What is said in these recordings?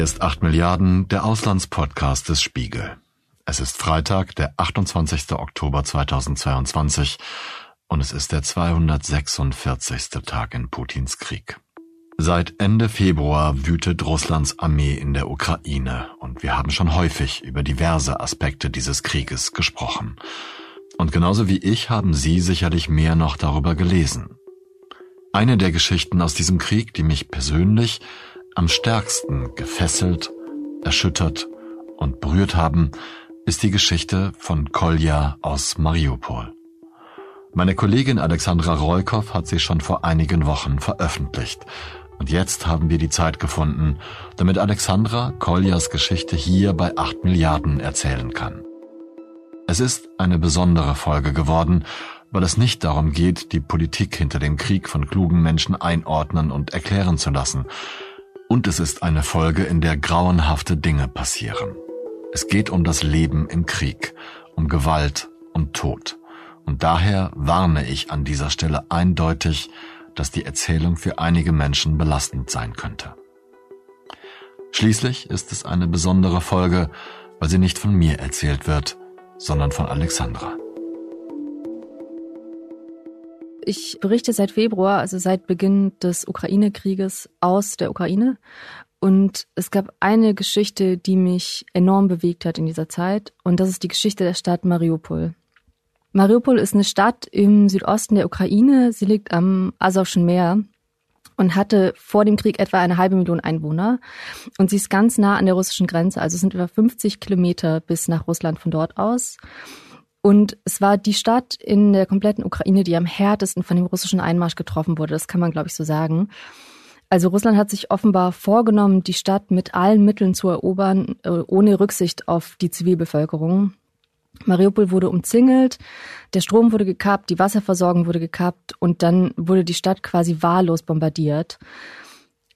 Hier ist 8 Milliarden, der Auslandspodcast des Spiegel. Es ist Freitag, der 28. Oktober 2022 und es ist der 246. Tag in Putins Krieg. Seit Ende Februar wütet Russlands Armee in der Ukraine und wir haben schon häufig über diverse Aspekte dieses Krieges gesprochen. Und genauso wie ich haben Sie sicherlich mehr noch darüber gelesen. Eine der Geschichten aus diesem Krieg, die mich persönlich am stärksten gefesselt, erschüttert und berührt haben, ist die Geschichte von Kolja aus Mariupol. Meine Kollegin Alexandra Roykow hat sie schon vor einigen Wochen veröffentlicht. Und jetzt haben wir die Zeit gefunden, damit Alexandra Koljas Geschichte hier bei 8 Milliarden erzählen kann. Es ist eine besondere Folge geworden, weil es nicht darum geht, die Politik hinter dem Krieg von klugen Menschen einordnen und erklären zu lassen, und es ist eine Folge, in der grauenhafte Dinge passieren. Es geht um das Leben im Krieg, um Gewalt und Tod. Und daher warne ich an dieser Stelle eindeutig, dass die Erzählung für einige Menschen belastend sein könnte. Schließlich ist es eine besondere Folge, weil sie nicht von mir erzählt wird, sondern von Alexandra. Ich berichte seit Februar, also seit Beginn des Ukraine-Krieges aus der Ukraine. Und es gab eine Geschichte, die mich enorm bewegt hat in dieser Zeit. Und das ist die Geschichte der Stadt Mariupol. Mariupol ist eine Stadt im Südosten der Ukraine. Sie liegt am Asowschen Meer und hatte vor dem Krieg etwa eine halbe Million Einwohner. Und sie ist ganz nah an der russischen Grenze. Also es sind über 50 Kilometer bis nach Russland von dort aus. Und es war die Stadt in der kompletten Ukraine, die am härtesten von dem russischen Einmarsch getroffen wurde. Das kann man, glaube ich, so sagen. Also Russland hat sich offenbar vorgenommen, die Stadt mit allen Mitteln zu erobern, äh, ohne Rücksicht auf die Zivilbevölkerung. Mariupol wurde umzingelt, der Strom wurde gekappt, die Wasserversorgung wurde gekappt und dann wurde die Stadt quasi wahllos bombardiert.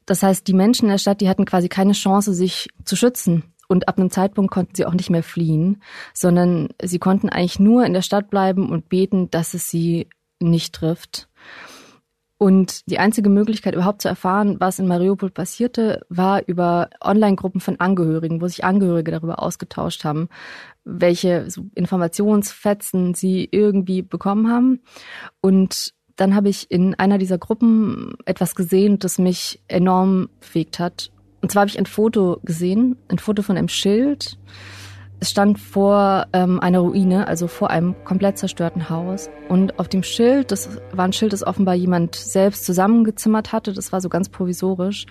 Das heißt, die Menschen in der Stadt, die hatten quasi keine Chance, sich zu schützen. Und ab einem Zeitpunkt konnten sie auch nicht mehr fliehen, sondern sie konnten eigentlich nur in der Stadt bleiben und beten, dass es sie nicht trifft. Und die einzige Möglichkeit überhaupt zu erfahren, was in Mariupol passierte, war über Online-Gruppen von Angehörigen, wo sich Angehörige darüber ausgetauscht haben, welche Informationsfetzen sie irgendwie bekommen haben. Und dann habe ich in einer dieser Gruppen etwas gesehen, das mich enorm bewegt hat. Und zwar habe ich ein Foto gesehen, ein Foto von einem Schild. Es stand vor ähm, einer Ruine, also vor einem komplett zerstörten Haus. Und auf dem Schild, das war ein Schild, das offenbar jemand selbst zusammengezimmert hatte, das war so ganz provisorisch.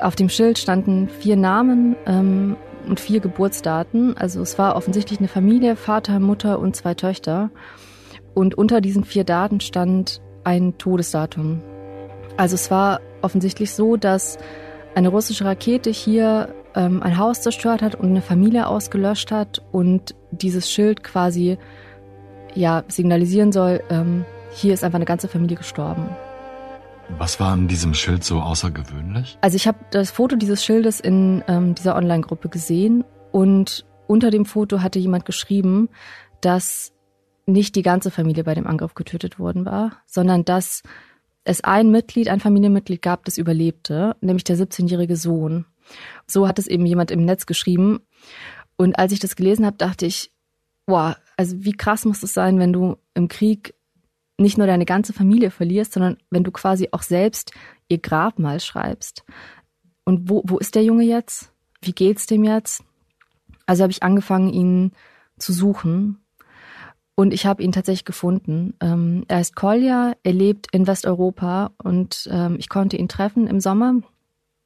Auf dem Schild standen vier Namen ähm, und vier Geburtsdaten. Also es war offensichtlich eine Familie, Vater, Mutter und zwei Töchter. Und unter diesen vier Daten stand ein Todesdatum. Also es war offensichtlich so, dass eine russische Rakete hier ähm, ein Haus zerstört hat und eine Familie ausgelöscht hat und dieses Schild quasi ja signalisieren soll, ähm, hier ist einfach eine ganze Familie gestorben. Was war an diesem Schild so außergewöhnlich? Also ich habe das Foto dieses Schildes in ähm, dieser Online-Gruppe gesehen und unter dem Foto hatte jemand geschrieben, dass nicht die ganze Familie bei dem Angriff getötet worden war, sondern dass es ein Mitglied, ein Familienmitglied gab, das überlebte, nämlich der 17-jährige Sohn. So hat es eben jemand im Netz geschrieben. Und als ich das gelesen habe, dachte ich, boah, also wie krass muss es sein, wenn du im Krieg nicht nur deine ganze Familie verlierst, sondern wenn du quasi auch selbst ihr Grabmal schreibst. Und wo, wo ist der Junge jetzt? Wie geht's dem jetzt? Also habe ich angefangen, ihn zu suchen und ich habe ihn tatsächlich gefunden. Ähm, er ist Kolja, er lebt in Westeuropa und ähm, ich konnte ihn treffen im Sommer.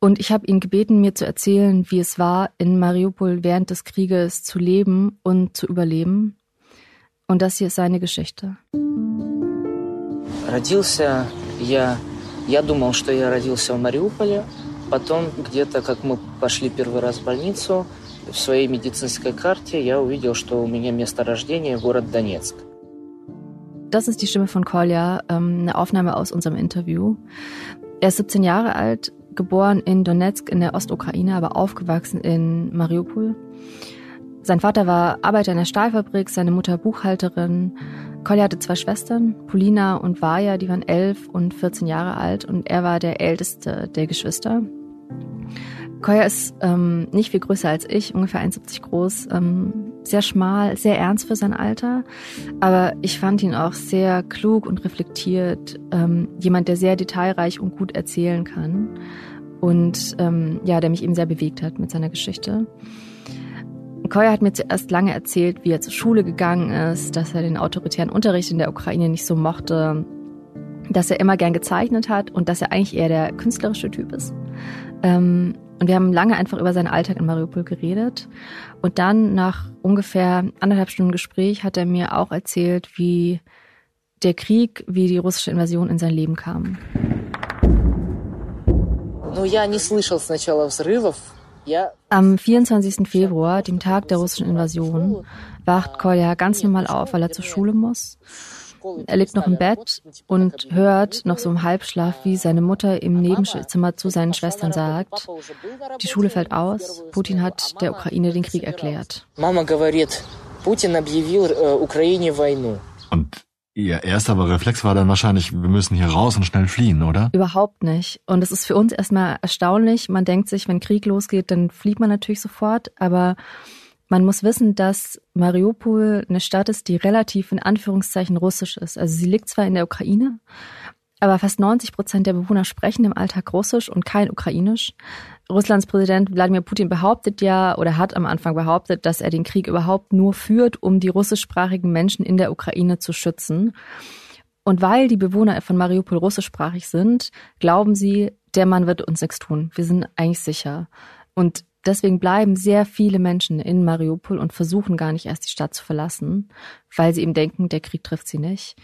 Und ich habe ihn gebeten, mir zu erzählen, wie es war, in Mariupol während des Krieges zu leben und zu überleben. Und das hier ist seine Geschichte. Родился я, я думал, что я родился в Мариуполе. Потом где-то, как мы пошли первый раз в больницу, в своей медицинской карте я увидел, что у меня место рождения город Донецк. Das ist die Stimme von Kolja, ähm, eine Aufnahme aus unserem Interview. Er ist 17 Jahre alt, geboren in Donetsk in der Ostukraine, aber aufgewachsen in Mariupol. Sein Vater war Arbeiter in der Stahlfabrik, seine Mutter Buchhalterin. Kolja hatte zwei Schwestern, Polina und Vaja, die waren elf und 14 Jahre alt und er war der älteste der Geschwister. Koya ist ähm, nicht viel größer als ich, ungefähr 1,70 groß, ähm, sehr schmal, sehr ernst für sein Alter. Aber ich fand ihn auch sehr klug und reflektiert, ähm, jemand, der sehr detailreich und gut erzählen kann und ähm, ja, der mich eben sehr bewegt hat mit seiner Geschichte. Koya hat mir zuerst lange erzählt, wie er zur Schule gegangen ist, dass er den autoritären Unterricht in der Ukraine nicht so mochte, dass er immer gern gezeichnet hat und dass er eigentlich eher der künstlerische Typ ist. Ähm, und wir haben lange einfach über seinen Alltag in Mariupol geredet. Und dann nach ungefähr anderthalb Stunden Gespräch hat er mir auch erzählt, wie der Krieg, wie die russische Invasion in sein Leben kam. Am 24. Februar, dem Tag der russischen Invasion, wacht Kolja ganz normal auf, weil er zur Schule muss. Er liegt noch im Bett und hört noch so im Halbschlaf, wie seine Mutter im Nebenzimmer zu seinen Schwestern sagt, die Schule fällt aus, Putin hat der Ukraine den Krieg erklärt. Mama говорит, Putin объявил Украине войну. Und Ihr erster Reflex war dann wahrscheinlich, wir müssen hier raus und schnell fliehen, oder? Überhaupt nicht. Und es ist für uns erstmal erstaunlich. Man denkt sich, wenn Krieg losgeht, dann flieht man natürlich sofort. Aber man muss wissen, dass Mariupol eine Stadt ist, die relativ in Anführungszeichen russisch ist. Also sie liegt zwar in der Ukraine, aber fast 90 Prozent der Bewohner sprechen im Alltag Russisch und kein Ukrainisch. Russlands Präsident Wladimir Putin behauptet ja oder hat am Anfang behauptet, dass er den Krieg überhaupt nur führt, um die russischsprachigen Menschen in der Ukraine zu schützen. Und weil die Bewohner von Mariupol russischsprachig sind, glauben sie, der Mann wird uns nichts tun. Wir sind eigentlich sicher. Und deswegen bleiben sehr viele Menschen in Mariupol und versuchen gar nicht erst die Stadt zu verlassen, weil sie eben denken, der Krieg trifft sie nicht.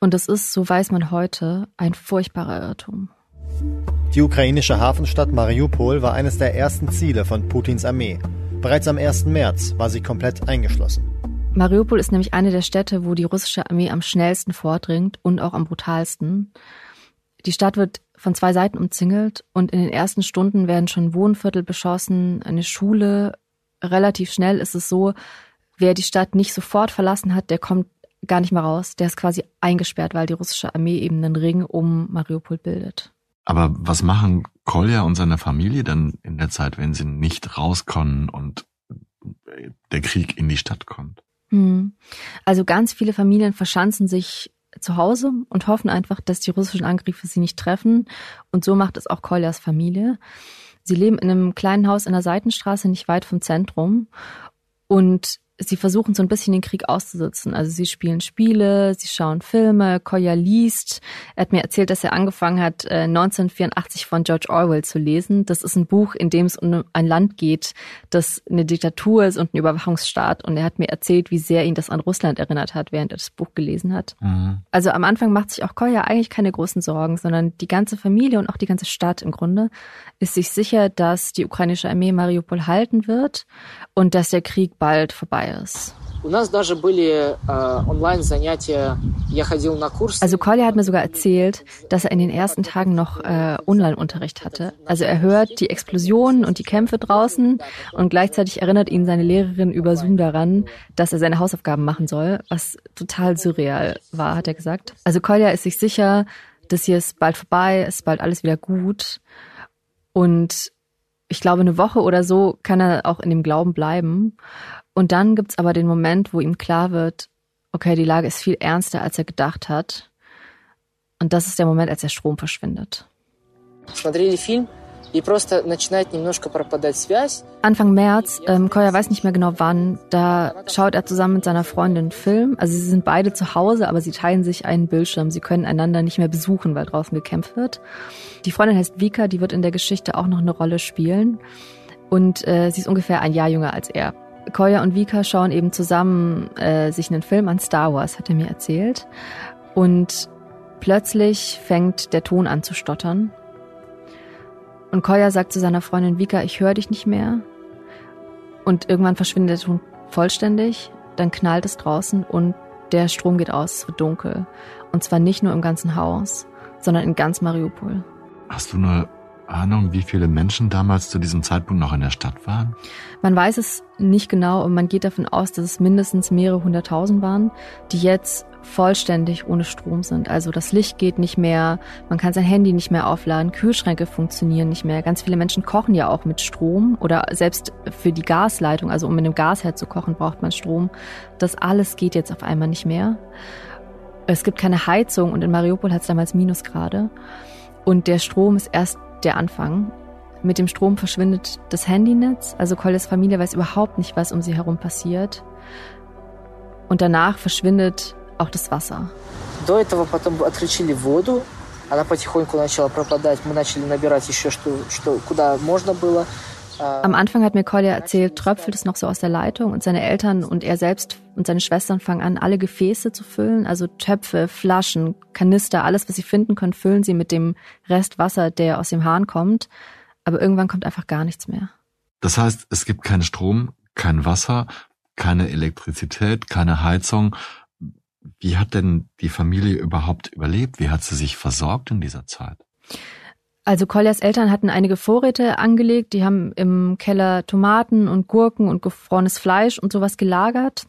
Und das ist, so weiß man heute, ein furchtbarer Irrtum. Die ukrainische Hafenstadt Mariupol war eines der ersten Ziele von Putins Armee. Bereits am 1. März war sie komplett eingeschlossen. Mariupol ist nämlich eine der Städte, wo die russische Armee am schnellsten vordringt und auch am brutalsten. Die Stadt wird von zwei Seiten umzingelt und in den ersten Stunden werden schon Wohnviertel beschossen, eine Schule. Relativ schnell ist es so, wer die Stadt nicht sofort verlassen hat, der kommt gar nicht mehr raus. Der ist quasi eingesperrt, weil die russische Armee eben einen Ring um Mariupol bildet. Aber was machen Kolja und seine Familie dann in der Zeit, wenn sie nicht rauskommen und der Krieg in die Stadt kommt? Hm. Also ganz viele Familien verschanzen sich zu Hause und hoffen einfach, dass die russischen Angriffe sie nicht treffen. Und so macht es auch Koljas Familie. Sie leben in einem kleinen Haus in der Seitenstraße, nicht weit vom Zentrum. Und sie versuchen so ein bisschen den Krieg auszusitzen. Also sie spielen Spiele, sie schauen Filme, Koya liest. Er hat mir erzählt, dass er angefangen hat, 1984 äh, von George Orwell zu lesen. Das ist ein Buch, in dem es um ein Land geht, das eine Diktatur ist und ein Überwachungsstaat. Und er hat mir erzählt, wie sehr ihn das an Russland erinnert hat, während er das Buch gelesen hat. Mhm. Also am Anfang macht sich auch Koya eigentlich keine großen Sorgen, sondern die ganze Familie und auch die ganze Stadt im Grunde ist sich sicher, dass die ukrainische Armee Mariupol halten wird und dass der Krieg bald vorbei Bias. Also Kolja hat mir sogar erzählt, dass er in den ersten Tagen noch äh, Online-Unterricht hatte. Also er hört die Explosionen und die Kämpfe draußen und gleichzeitig erinnert ihn seine Lehrerin über Zoom daran, dass er seine Hausaufgaben machen soll, was total surreal war, hat er gesagt. Also Kolja ist sich sicher, dass hier ist bald vorbei, ist bald alles wieder gut und ich glaube, eine Woche oder so kann er auch in dem Glauben bleiben. Und dann gibt's aber den Moment, wo ihm klar wird, okay, die Lage ist viel ernster, als er gedacht hat. Und das ist der Moment, als der Strom verschwindet. Anfang März, ähm, Koya weiß nicht mehr genau wann, da schaut er zusammen mit seiner Freundin einen Film. Also sie sind beide zu Hause, aber sie teilen sich einen Bildschirm. Sie können einander nicht mehr besuchen, weil draußen gekämpft wird. Die Freundin heißt Vika, die wird in der Geschichte auch noch eine Rolle spielen. Und äh, sie ist ungefähr ein Jahr jünger als er. Koya und Vika schauen eben zusammen äh, sich einen Film an Star Wars, hat er mir erzählt. Und plötzlich fängt der Ton an zu stottern. Und Koya sagt zu seiner Freundin Vika, ich höre dich nicht mehr. Und irgendwann verschwindet der Ton vollständig. Dann knallt es draußen und der Strom geht aus, es wird dunkel. Und zwar nicht nur im ganzen Haus, sondern in ganz Mariupol. Hast du eine Ahnung, wie viele Menschen damals zu diesem Zeitpunkt noch in der Stadt waren? Man weiß es nicht genau und man geht davon aus, dass es mindestens mehrere hunderttausend waren, die jetzt vollständig ohne Strom sind. Also das Licht geht nicht mehr, man kann sein Handy nicht mehr aufladen, Kühlschränke funktionieren nicht mehr. Ganz viele Menschen kochen ja auch mit Strom oder selbst für die Gasleitung, also um mit einem Gasherd zu kochen, braucht man Strom. Das alles geht jetzt auf einmal nicht mehr. Es gibt keine Heizung und in Mariupol hat es damals Minusgrade. Und der Strom ist erst der Anfang. Mit dem Strom verschwindet das Handynetz, also Kolles Familie weiß überhaupt nicht, was um sie herum passiert. Und danach verschwindet auch das Wasser. До этого потом отключили воду, она потихоньку начала пропадать. Мы начали набирать еще что, что куда можно было. Am Anfang hat mir Kolja erzählt, tröpfelt es noch so aus der Leitung und seine Eltern und er selbst und seine Schwestern fangen an, alle Gefäße zu füllen, also Töpfe, Flaschen, Kanister, alles, was sie finden können, füllen sie mit dem Rest Wasser, der aus dem Hahn kommt. Aber irgendwann kommt einfach gar nichts mehr. Das heißt, es gibt keinen Strom, kein Wasser, keine Elektrizität, keine Heizung. Wie hat denn die Familie überhaupt überlebt? Wie hat sie sich versorgt in dieser Zeit? Also Koljas Eltern hatten einige Vorräte angelegt. Die haben im Keller Tomaten und Gurken und gefrorenes Fleisch und sowas gelagert.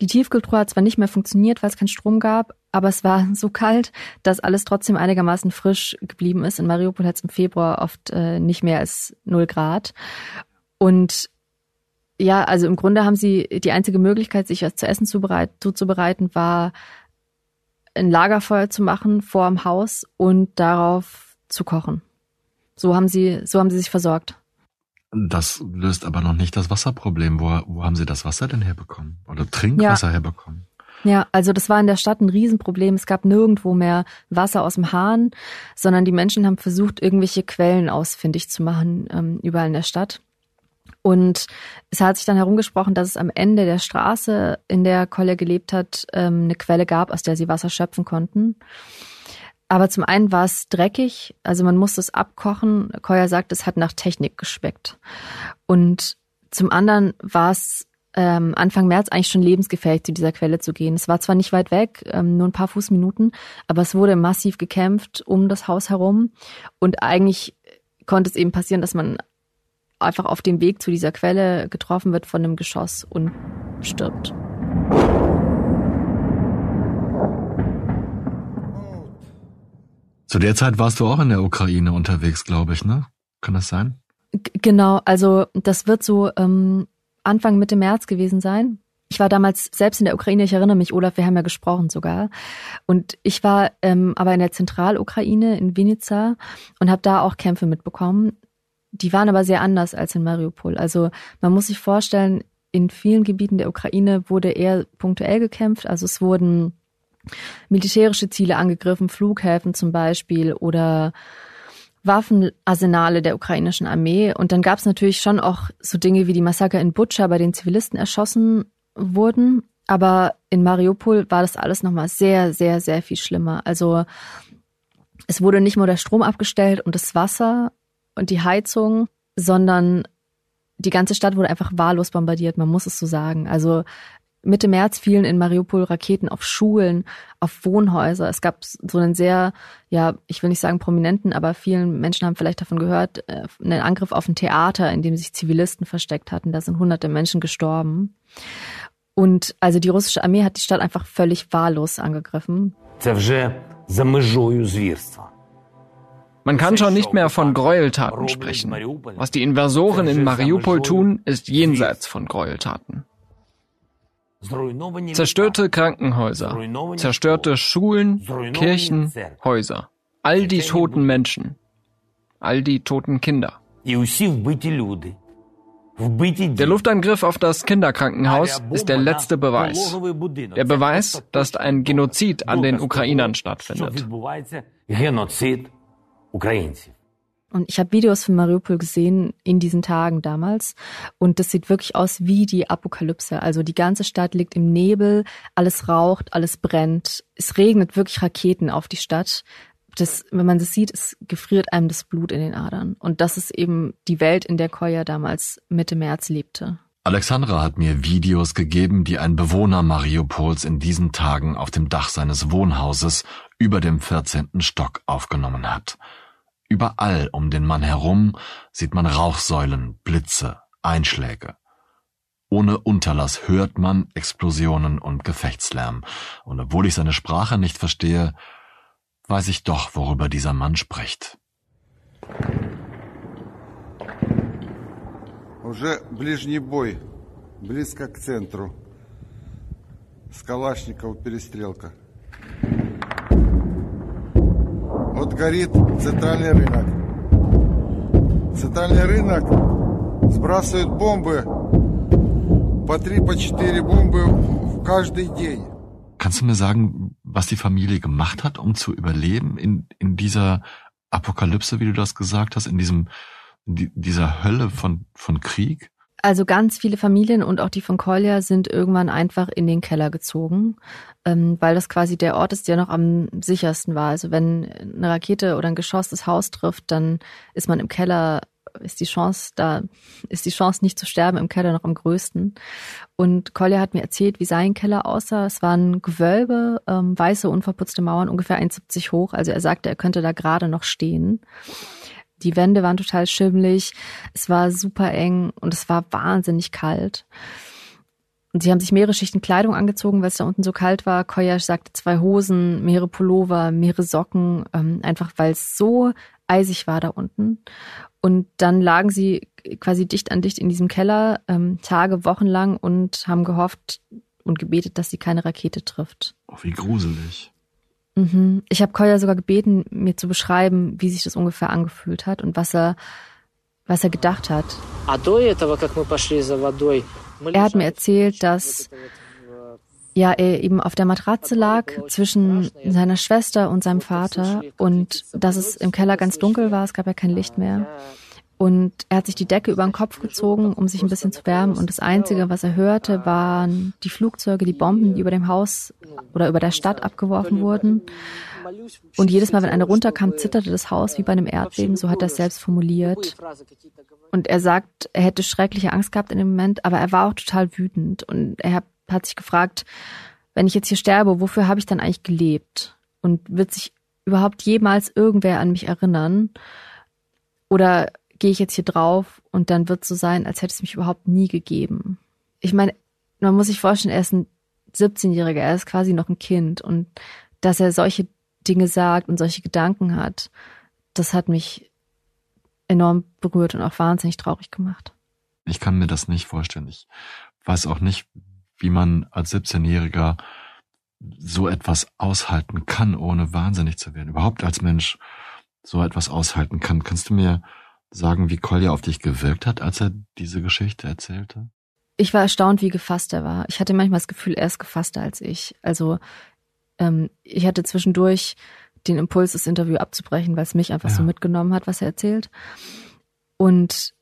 Die Tiefkühltruhe hat zwar nicht mehr funktioniert, weil es keinen Strom gab, aber es war so kalt, dass alles trotzdem einigermaßen frisch geblieben ist. In Mariupol hat es im Februar oft äh, nicht mehr als null Grad. Und ja, also im Grunde haben sie die einzige Möglichkeit, sich was zu essen zuzubereiten, war ein Lagerfeuer zu machen vor dem Haus und darauf zu kochen. So haben sie, so haben sie sich versorgt. Das löst aber noch nicht das Wasserproblem. Wo, wo haben Sie das Wasser denn herbekommen? Oder Trinkwasser ja. herbekommen? Ja, also das war in der Stadt ein Riesenproblem. Es gab nirgendwo mehr Wasser aus dem Hahn, sondern die Menschen haben versucht, irgendwelche Quellen ausfindig zu machen, ähm, überall in der Stadt. Und es hat sich dann herumgesprochen, dass es am Ende der Straße, in der Kolle gelebt hat, ähm, eine Quelle gab, aus der sie Wasser schöpfen konnten. Aber zum einen war es dreckig, also man musste es abkochen. Koya sagt, es hat nach Technik geschmeckt. Und zum anderen war es ähm, Anfang März eigentlich schon lebensgefährlich, zu dieser Quelle zu gehen. Es war zwar nicht weit weg, ähm, nur ein paar Fußminuten, aber es wurde massiv gekämpft um das Haus herum. Und eigentlich konnte es eben passieren, dass man einfach auf dem Weg zu dieser Quelle getroffen wird von einem Geschoss und stirbt. Zu der Zeit warst du auch in der Ukraine unterwegs, glaube ich, ne? Kann das sein? G genau, also das wird so ähm, Anfang Mitte März gewesen sein. Ich war damals selbst in der Ukraine, ich erinnere mich, Olaf, wir haben ja gesprochen sogar. Und ich war ähm, aber in der Zentralukraine, in Vinica und habe da auch Kämpfe mitbekommen. Die waren aber sehr anders als in Mariupol. Also man muss sich vorstellen, in vielen Gebieten der Ukraine wurde eher punktuell gekämpft. Also es wurden militärische Ziele angegriffen, Flughäfen zum Beispiel oder Waffenarsenale der ukrainischen Armee. Und dann gab es natürlich schon auch so Dinge wie die Massaker in Butscha, bei denen Zivilisten erschossen wurden. Aber in Mariupol war das alles nochmal sehr, sehr, sehr viel schlimmer. Also es wurde nicht nur der Strom abgestellt und das Wasser und die Heizung, sondern die ganze Stadt wurde einfach wahllos bombardiert, man muss es so sagen. Also Mitte März fielen in Mariupol Raketen auf Schulen, auf Wohnhäuser. Es gab so einen sehr, ja, ich will nicht sagen prominenten, aber vielen Menschen haben vielleicht davon gehört, äh, einen Angriff auf ein Theater, in dem sich Zivilisten versteckt hatten. Da sind hunderte Menschen gestorben. Und also die russische Armee hat die Stadt einfach völlig wahllos angegriffen. Man kann schon nicht mehr von Gräueltaten sprechen. Was die Invasoren in Mariupol tun, ist jenseits von Gräueltaten. Zerstörte Krankenhäuser, zerstörte Schulen, Kirchen, Häuser. All die toten Menschen. All die toten Kinder. Der Luftangriff auf das Kinderkrankenhaus ist der letzte Beweis. Der Beweis, dass ein Genozid an den Ukrainern stattfindet. Und ich habe Videos von Mariupol gesehen in diesen Tagen damals. Und das sieht wirklich aus wie die Apokalypse. Also die ganze Stadt liegt im Nebel, alles raucht, alles brennt. Es regnet wirklich Raketen auf die Stadt. Das, wenn man das sieht, es gefriert einem das Blut in den Adern. Und das ist eben die Welt, in der Koya damals Mitte März lebte. Alexandra hat mir Videos gegeben, die ein Bewohner Mariupols in diesen Tagen auf dem Dach seines Wohnhauses über dem 14. Stock aufgenommen hat. Überall um den Mann herum sieht man Rauchsäulen, Blitze, Einschläge. Ohne Unterlass hört man Explosionen und Gefechtslärm, und obwohl ich seine Sprache nicht verstehe, weiß ich doch, worüber dieser Mann spricht. Уже ближний бой, близко к центру. С Калашникова перестрелка. Вот горит центральный рынок. Центральный рынок сбрасывают бомбы по три, по четыре бомбы в каждый день. Kannst du mir sagen, was die Familie gemacht hat, um zu überleben in, in dieser Apokalypse, wie du das gesagt hast, in diesem, in dieser Hölle von, von Krieg? Also ganz viele Familien und auch die von Kolja sind irgendwann einfach in den Keller gezogen, ähm, weil das quasi der Ort ist, der noch am sichersten war. Also wenn eine Rakete oder ein Geschoss das Haus trifft, dann ist man im Keller, ist die Chance, da ist die Chance nicht zu sterben im Keller noch am größten. Und Kolja hat mir erzählt, wie sein Keller aussah. Es waren Gewölbe, ähm, weiße, unverputzte Mauern, ungefähr 1,70 hoch. Also er sagte, er könnte da gerade noch stehen. Die Wände waren total schimmlig, es war super eng und es war wahnsinnig kalt. Und sie haben sich mehrere Schichten Kleidung angezogen, weil es da unten so kalt war. Koyash sagte zwei Hosen, mehrere Pullover, mehrere Socken, ähm, einfach weil es so eisig war da unten. Und dann lagen sie quasi dicht an dicht in diesem Keller, ähm, Tage, Wochen lang und haben gehofft und gebetet, dass sie keine Rakete trifft. Oh, wie gruselig. Mhm. Ich habe Koya sogar gebeten, mir zu beschreiben, wie sich das ungefähr angefühlt hat und was er, was er gedacht hat. Er hat mir erzählt, dass ja, er eben auf der Matratze lag zwischen seiner Schwester und seinem Vater und dass es im Keller ganz dunkel war, es gab ja kein Licht mehr. Und er hat sich die Decke über den Kopf gezogen, um sich ein bisschen zu wärmen. Und das Einzige, was er hörte, waren die Flugzeuge, die Bomben, die über dem Haus oder über der Stadt abgeworfen wurden. Und jedes Mal, wenn eine runterkam, zitterte das Haus wie bei einem Erdbeben, so hat er es selbst formuliert. Und er sagt, er hätte schreckliche Angst gehabt in dem Moment, aber er war auch total wütend. Und er hat, sich gefragt, wenn ich jetzt hier sterbe, wofür habe ich dann eigentlich gelebt? Und wird sich überhaupt jemals irgendwer an mich erinnern? Oder gehe ich jetzt hier drauf und dann wird es so sein, als hätte es mich überhaupt nie gegeben. Ich meine, man muss sich vorstellen, er ist ein 17-Jähriger, er ist quasi noch ein Kind und dass er solche Dinge sagt und solche Gedanken hat, das hat mich enorm berührt und auch wahnsinnig traurig gemacht. Ich kann mir das nicht vorstellen. Ich weiß auch nicht, wie man als 17-Jähriger so etwas aushalten kann, ohne wahnsinnig zu werden. Überhaupt als Mensch so etwas aushalten kann. Kannst du mir sagen, wie Kolja auf dich gewirkt hat, als er diese Geschichte erzählte? Ich war erstaunt, wie gefasst er war. Ich hatte manchmal das Gefühl, er ist gefasster als ich. Also ähm, ich hatte zwischendurch den Impuls, das Interview abzubrechen, weil es mich einfach ja. so mitgenommen hat, was er erzählt. Und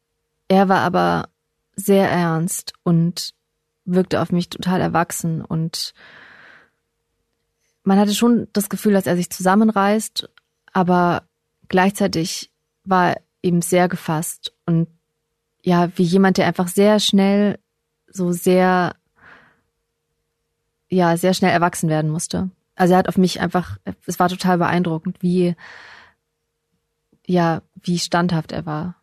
er war aber sehr ernst und wirkte auf mich total erwachsen und man hatte schon das Gefühl, dass er sich zusammenreißt, aber gleichzeitig war eben sehr gefasst und ja, wie jemand, der einfach sehr schnell, so sehr, ja, sehr schnell erwachsen werden musste. Also er hat auf mich einfach, es war total beeindruckend, wie, ja, wie standhaft er war.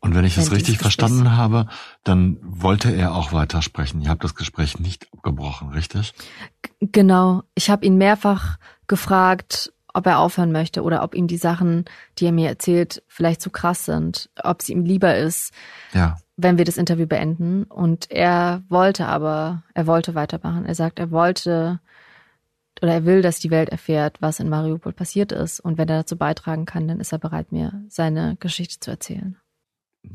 Und wenn ich das richtig verstanden habe, dann wollte er auch weitersprechen. Ihr habt das Gespräch nicht abgebrochen, richtig? G genau. Ich habe ihn mehrfach gefragt, ob er aufhören möchte oder ob ihm die Sachen, die er mir erzählt, vielleicht zu krass sind, ob es ihm lieber ist, ja. wenn wir das Interview beenden. Und er wollte aber, er wollte weitermachen. Er sagt, er wollte oder er will, dass die Welt erfährt, was in Mariupol passiert ist. Und wenn er dazu beitragen kann, dann ist er bereit, mir seine Geschichte zu erzählen.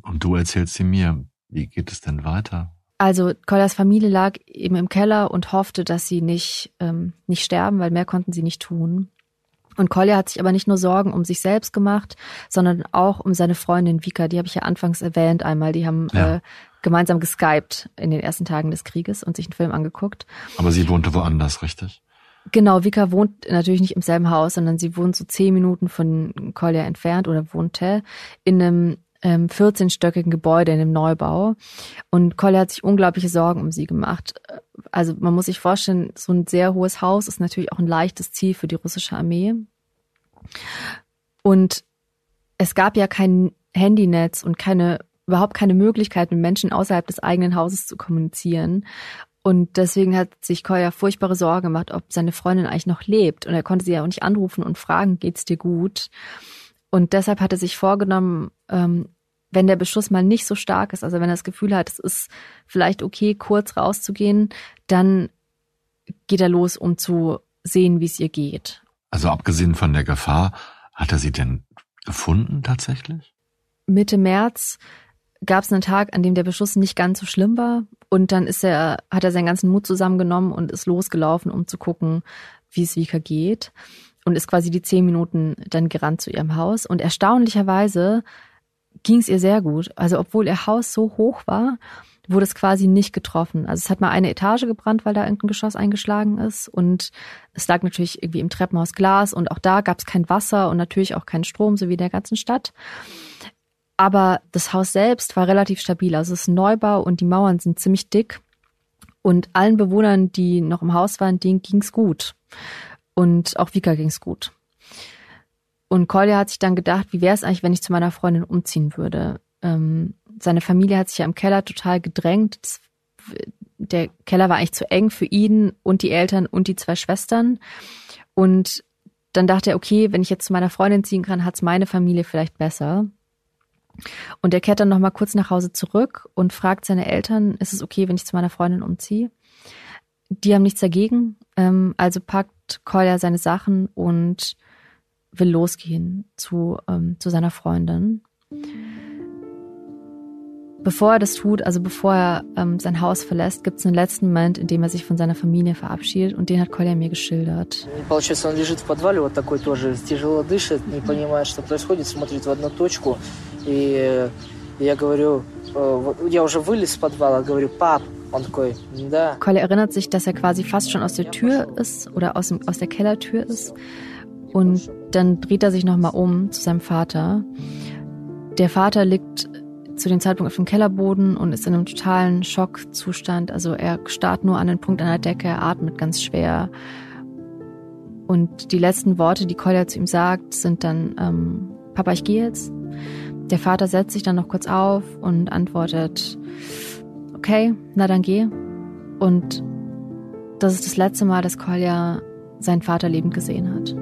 Und du erzählst sie mir. Wie geht es denn weiter? Also Kollas Familie lag eben im Keller und hoffte, dass sie nicht, ähm, nicht sterben, weil mehr konnten sie nicht tun. Und Kolja hat sich aber nicht nur Sorgen um sich selbst gemacht, sondern auch um seine Freundin Vika, die habe ich ja anfangs erwähnt einmal. Die haben ja. äh, gemeinsam geskypt in den ersten Tagen des Krieges und sich einen Film angeguckt. Aber sie wohnte woanders, richtig? Genau, Vika wohnt natürlich nicht im selben Haus, sondern sie wohnt so zehn Minuten von Kolja entfernt oder wohnte in einem ähm, 14-stöckigen Gebäude in einem Neubau. Und Kolja hat sich unglaubliche Sorgen um sie gemacht. Also man muss sich vorstellen, so ein sehr hohes Haus ist natürlich auch ein leichtes Ziel für die russische Armee. Und es gab ja kein Handynetz und keine überhaupt keine Möglichkeit, mit Menschen außerhalb des eigenen Hauses zu kommunizieren. Und deswegen hat sich Koya furchtbare Sorge gemacht, ob seine Freundin eigentlich noch lebt. Und er konnte sie ja auch nicht anrufen und fragen, geht's dir gut? Und deshalb hat er sich vorgenommen, ähm, wenn der Beschuss mal nicht so stark ist, also wenn er das Gefühl hat, es ist vielleicht okay, kurz rauszugehen, dann geht er los, um zu sehen, wie es ihr geht. Also abgesehen von der Gefahr, hat er sie denn gefunden tatsächlich? Mitte März gab es einen Tag, an dem der Beschuss nicht ganz so schlimm war. Und dann ist er, hat er seinen ganzen Mut zusammengenommen und ist losgelaufen, um zu gucken, wie es Vika geht. Und ist quasi die zehn Minuten dann gerannt zu ihrem Haus. Und erstaunlicherweise ging es ihr sehr gut. Also obwohl ihr Haus so hoch war, wurde es quasi nicht getroffen. Also es hat mal eine Etage gebrannt, weil da irgendein Geschoss eingeschlagen ist. Und es lag natürlich irgendwie im Treppenhaus Glas und auch da gab es kein Wasser und natürlich auch keinen Strom, so wie in der ganzen Stadt. Aber das Haus selbst war relativ stabil. Also es ist ein Neubau und die Mauern sind ziemlich dick. Und allen Bewohnern, die noch im Haus waren, denen ging's gut. Und auch Vika ging's gut. Und Kolja hat sich dann gedacht, wie wäre es eigentlich, wenn ich zu meiner Freundin umziehen würde? Ähm, seine Familie hat sich ja im Keller total gedrängt. Der Keller war eigentlich zu eng für ihn und die Eltern und die zwei Schwestern. Und dann dachte er, okay, wenn ich jetzt zu meiner Freundin ziehen kann, hat's meine Familie vielleicht besser. Und er kehrt dann nochmal kurz nach Hause zurück und fragt seine Eltern, ist es okay, wenn ich zu meiner Freundin umziehe? Die haben nichts dagegen, ähm, also packt Kolja seine Sachen und will losgehen zu, ähm, zu seiner Freundin. Bevor er das tut, also bevor er ähm, sein Haus verlässt, gibt es einen letzten Moment, in dem er sich von seiner Familie verabschiedet und den hat Kolja mir geschildert. Получается, он лежит в подвале, вот такой тоже, тяжело дышит, не понимает, что происходит, смотрит в одну точку. И я говорю, я уже вылез из подвала, говорю, пап, Kolle erinnert sich, dass er quasi fast schon aus der Tür ist oder aus, dem, aus der Kellertür ist. Und dann dreht er sich nochmal um zu seinem Vater. Der Vater liegt zu dem Zeitpunkt auf dem Kellerboden und ist in einem totalen Schockzustand. Also er starrt nur an den Punkt an der Decke, er atmet ganz schwer. Und die letzten Worte, die Kolja zu ihm sagt, sind dann, ähm, Papa, ich gehe jetzt. Der Vater setzt sich dann noch kurz auf und antwortet, okay, na dann geh. Und das ist das letzte Mal, dass Kolja seinen Vater lebend gesehen hat.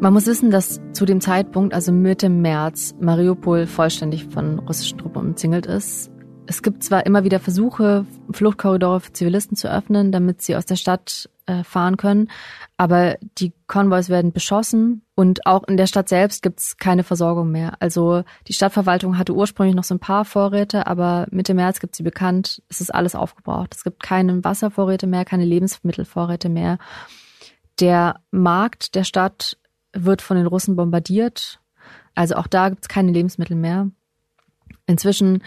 Man muss wissen, dass zu dem Zeitpunkt, also Mitte März, Mariupol vollständig von russischen Truppen umzingelt ist. Es gibt zwar immer wieder Versuche, Fluchtkorridore für Zivilisten zu öffnen, damit sie aus der Stadt äh, fahren können, aber die Konvois werden beschossen und auch in der Stadt selbst gibt es keine Versorgung mehr. Also die Stadtverwaltung hatte ursprünglich noch so ein paar Vorräte, aber Mitte März gibt sie bekannt, es ist alles aufgebraucht. Es gibt keine Wasservorräte mehr, keine Lebensmittelvorräte mehr. Der Markt der Stadt wird von den Russen bombardiert. Also auch da gibt es keine Lebensmittel mehr. Inzwischen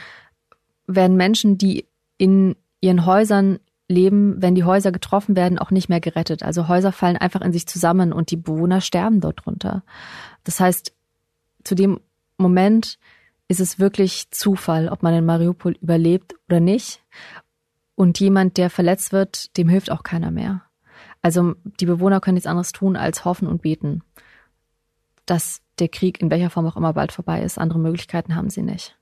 werden Menschen, die in ihren Häusern leben, wenn die Häuser getroffen werden, auch nicht mehr gerettet. Also Häuser fallen einfach in sich zusammen und die Bewohner sterben dort drunter. Das heißt, zu dem Moment ist es wirklich Zufall, ob man in Mariupol überlebt oder nicht. Und jemand, der verletzt wird, dem hilft auch keiner mehr. Also die Bewohner können nichts anderes tun als hoffen und beten dass der Krieg in welcher Form auch immer bald vorbei ist. Andere Möglichkeiten haben sie nicht.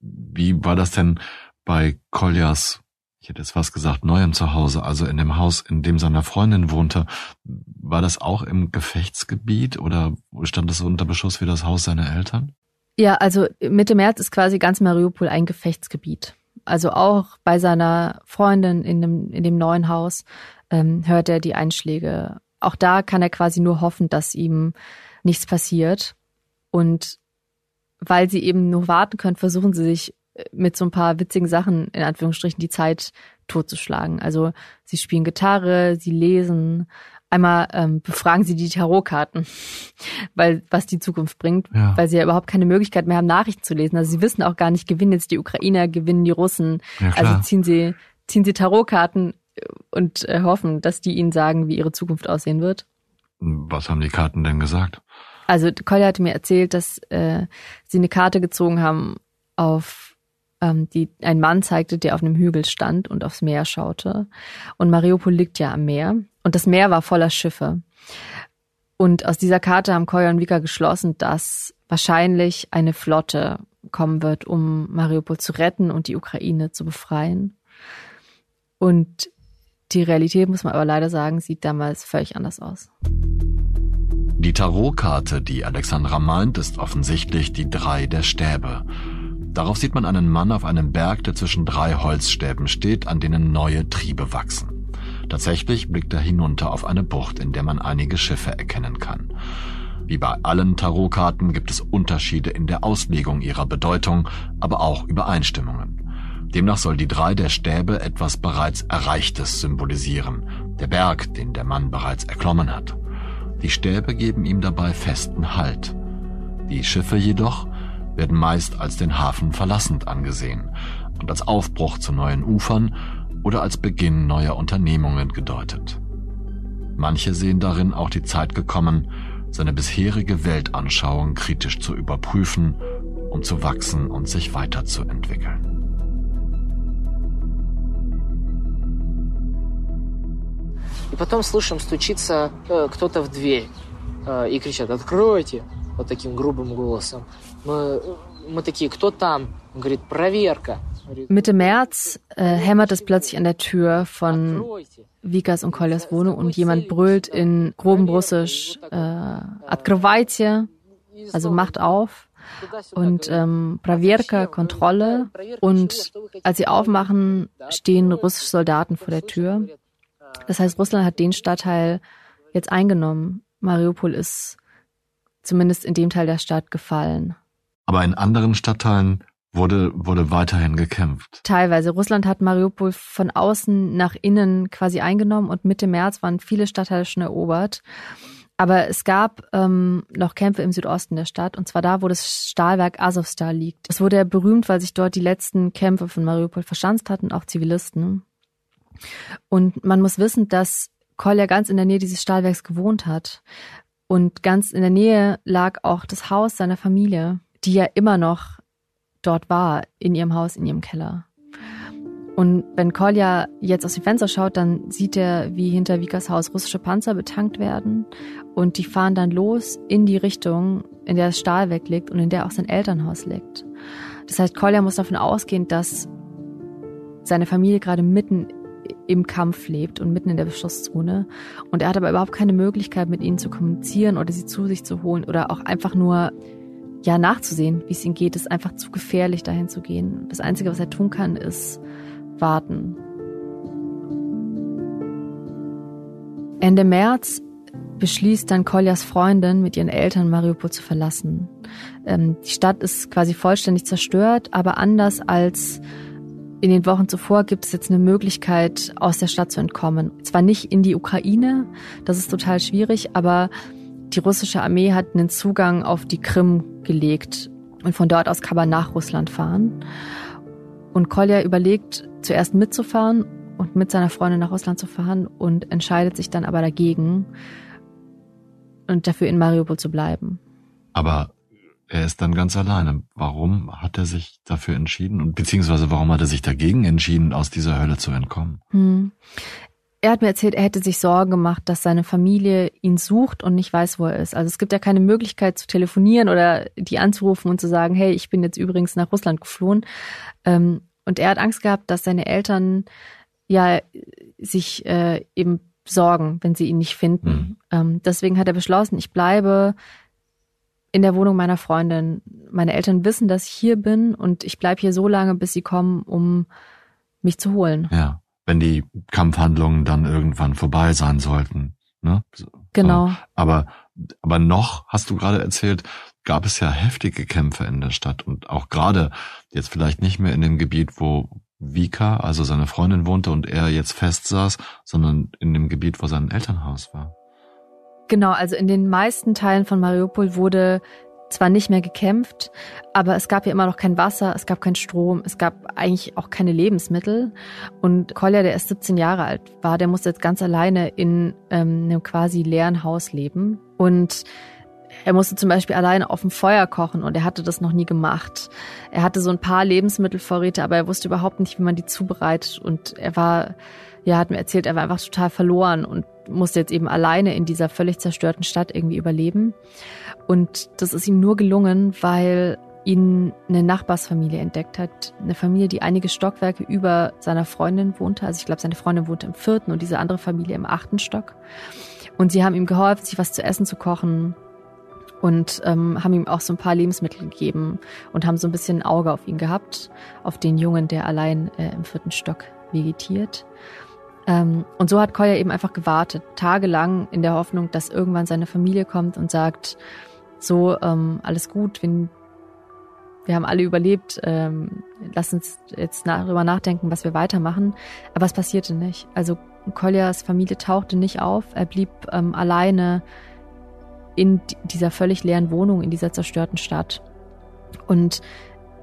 Wie war das denn bei Koljas, ich hätte jetzt fast gesagt, neuem Zuhause, also in dem Haus, in dem seine Freundin wohnte? War das auch im Gefechtsgebiet oder stand das unter Beschuss wie das Haus seiner Eltern? Ja, also Mitte März ist quasi ganz Mariupol ein Gefechtsgebiet. Also auch bei seiner Freundin in dem, in dem neuen Haus ähm, hört er die Einschläge. Auch da kann er quasi nur hoffen, dass ihm nichts passiert. Und weil sie eben nur warten können, versuchen sie sich mit so ein paar witzigen Sachen, in Anführungsstrichen, die Zeit totzuschlagen. Also sie spielen Gitarre, sie lesen, einmal ähm, befragen sie die Tarotkarten, weil was die Zukunft bringt, ja. weil sie ja überhaupt keine Möglichkeit mehr haben, Nachrichten zu lesen. Also sie wissen auch gar nicht, gewinnen jetzt die Ukrainer, gewinnen die Russen. Ja, also ziehen sie, ziehen sie Tarotkarten und äh, hoffen, dass die ihnen sagen, wie ihre Zukunft aussehen wird. Was haben die Karten denn gesagt? Also Kolja hatte mir erzählt, dass äh, sie eine Karte gezogen haben, auf die ein Mann zeigte, der auf einem Hügel stand und aufs Meer schaute. Und Mariupol liegt ja am Meer. Und das Meer war voller Schiffe. Und aus dieser Karte haben Kolja und Vika geschlossen, dass wahrscheinlich eine Flotte kommen wird, um Mariupol zu retten und die Ukraine zu befreien. Und die Realität, muss man aber leider sagen, sieht damals völlig anders aus. Die Tarotkarte, die Alexandra meint, ist offensichtlich die drei der Stäbe. Darauf sieht man einen Mann auf einem Berg, der zwischen drei Holzstäben steht, an denen neue Triebe wachsen. Tatsächlich blickt er hinunter auf eine Bucht, in der man einige Schiffe erkennen kann. Wie bei allen Tarotkarten gibt es Unterschiede in der Auslegung ihrer Bedeutung, aber auch Übereinstimmungen. Demnach soll die drei der Stäbe etwas bereits Erreichtes symbolisieren, der Berg, den der Mann bereits erklommen hat. Die Stäbe geben ihm dabei festen Halt. Die Schiffe jedoch werden meist als den Hafen verlassend angesehen und als Aufbruch zu neuen Ufern oder als Beginn neuer Unternehmungen gedeutet. Manche sehen darin auch die Zeit gekommen, seine bisherige Weltanschauung kritisch zu überprüfen, um zu wachsen und sich weiterzuentwickeln. И потом слышим, стучится э, кто-то в дверь э, и кричат «Откройте!» вот таким грубым голосом. Мы, мы такие «Кто там?» Он говорит «Проверка». Mitte März äh, hämmert es plötzlich an der Tür von Vikas und Koljas Wohnung und jemand brüllt in grobem Russisch äh, Открывайте, also macht auf und ähm, Praverka, Kontrolle. Und als sie aufmachen, stehen russische Soldaten vor der Tür. Das heißt, Russland hat den Stadtteil jetzt eingenommen. Mariupol ist zumindest in dem Teil der Stadt gefallen. Aber in anderen Stadtteilen wurde, wurde weiterhin gekämpft. Teilweise. Russland hat Mariupol von außen nach innen quasi eingenommen und Mitte März waren viele Stadtteile schon erobert. Aber es gab ähm, noch Kämpfe im Südosten der Stadt, und zwar da, wo das Stahlwerk Azovstal liegt. Es wurde ja berühmt, weil sich dort die letzten Kämpfe von Mariupol verschanzt hatten, auch Zivilisten. Und man muss wissen, dass Kolja ganz in der Nähe dieses Stahlwerks gewohnt hat. Und ganz in der Nähe lag auch das Haus seiner Familie, die ja immer noch dort war, in ihrem Haus, in ihrem Keller. Und wenn Kolja jetzt aus dem Fenster schaut, dann sieht er, wie hinter Vikas Haus russische Panzer betankt werden. Und die fahren dann los in die Richtung, in der das Stahlwerk liegt und in der auch sein Elternhaus liegt. Das heißt, Kolja muss davon ausgehen, dass seine Familie gerade mitten im Kampf lebt und mitten in der Beschusszone. Und er hat aber überhaupt keine Möglichkeit, mit ihnen zu kommunizieren oder sie zu sich zu holen oder auch einfach nur ja nachzusehen, wie es ihnen geht. Ist einfach zu gefährlich, dahin zu gehen. Das Einzige, was er tun kann, ist warten. Ende März beschließt dann Koljas Freundin, mit ihren Eltern Mariupol zu verlassen. Ähm, die Stadt ist quasi vollständig zerstört, aber anders als in den Wochen zuvor gibt es jetzt eine Möglichkeit, aus der Stadt zu entkommen. Zwar nicht in die Ukraine, das ist total schwierig, aber die russische Armee hat einen Zugang auf die Krim gelegt und von dort aus kann man nach Russland fahren. Und Kolja überlegt, zuerst mitzufahren und mit seiner Freundin nach Russland zu fahren und entscheidet sich dann aber dagegen und dafür in Mariupol zu bleiben. Aber er ist dann ganz alleine. Warum hat er sich dafür entschieden und beziehungsweise warum hat er sich dagegen entschieden, aus dieser Hölle zu entkommen? Hm. Er hat mir erzählt, er hätte sich Sorgen gemacht, dass seine Familie ihn sucht und nicht weiß, wo er ist. Also es gibt ja keine Möglichkeit zu telefonieren oder die anzurufen und zu sagen, hey, ich bin jetzt übrigens nach Russland geflohen. Ähm, und er hat Angst gehabt, dass seine Eltern ja sich äh, eben sorgen, wenn sie ihn nicht finden. Mhm. deswegen hat er beschlossen, ich bleibe in der Wohnung meiner Freundin. Meine Eltern wissen, dass ich hier bin und ich bleibe hier so lange, bis sie kommen, um mich zu holen. Ja, wenn die Kampfhandlungen dann irgendwann vorbei sein sollten. Ne? Genau. Aber, aber noch, hast du gerade erzählt, gab es ja heftige Kämpfe in der Stadt und auch gerade jetzt vielleicht nicht mehr in dem Gebiet, wo Vika, also seine Freundin wohnte und er jetzt fest saß, sondern in dem Gebiet, wo sein Elternhaus war. Genau, also in den meisten Teilen von Mariupol wurde zwar nicht mehr gekämpft, aber es gab ja immer noch kein Wasser, es gab keinen Strom, es gab eigentlich auch keine Lebensmittel. Und Kolja, der erst 17 Jahre alt war, der musste jetzt ganz alleine in ähm, einem quasi leeren Haus leben. Und er musste zum Beispiel alleine auf dem Feuer kochen und er hatte das noch nie gemacht. Er hatte so ein paar Lebensmittelvorräte, aber er wusste überhaupt nicht, wie man die zubereitet. Und er war, ja, hat mir erzählt, er war einfach total verloren und musste jetzt eben alleine in dieser völlig zerstörten Stadt irgendwie überleben. Und das ist ihm nur gelungen, weil ihn eine Nachbarsfamilie entdeckt hat. Eine Familie, die einige Stockwerke über seiner Freundin wohnte. Also ich glaube, seine Freundin wohnte im vierten und diese andere Familie im achten Stock. Und sie haben ihm geholfen, sich was zu essen zu kochen und ähm, haben ihm auch so ein paar Lebensmittel gegeben und haben so ein bisschen ein Auge auf ihn gehabt, auf den Jungen, der allein äh, im vierten Stock vegetiert. Ähm, und so hat Koya eben einfach gewartet, tagelang in der Hoffnung, dass irgendwann seine Familie kommt und sagt, so, ähm, alles gut, wir, wir haben alle überlebt, ähm, lass uns jetzt darüber nachdenken, was wir weitermachen. Aber es passierte nicht. Also Koljas Familie tauchte nicht auf, er blieb ähm, alleine in dieser völlig leeren Wohnung, in dieser zerstörten Stadt. Und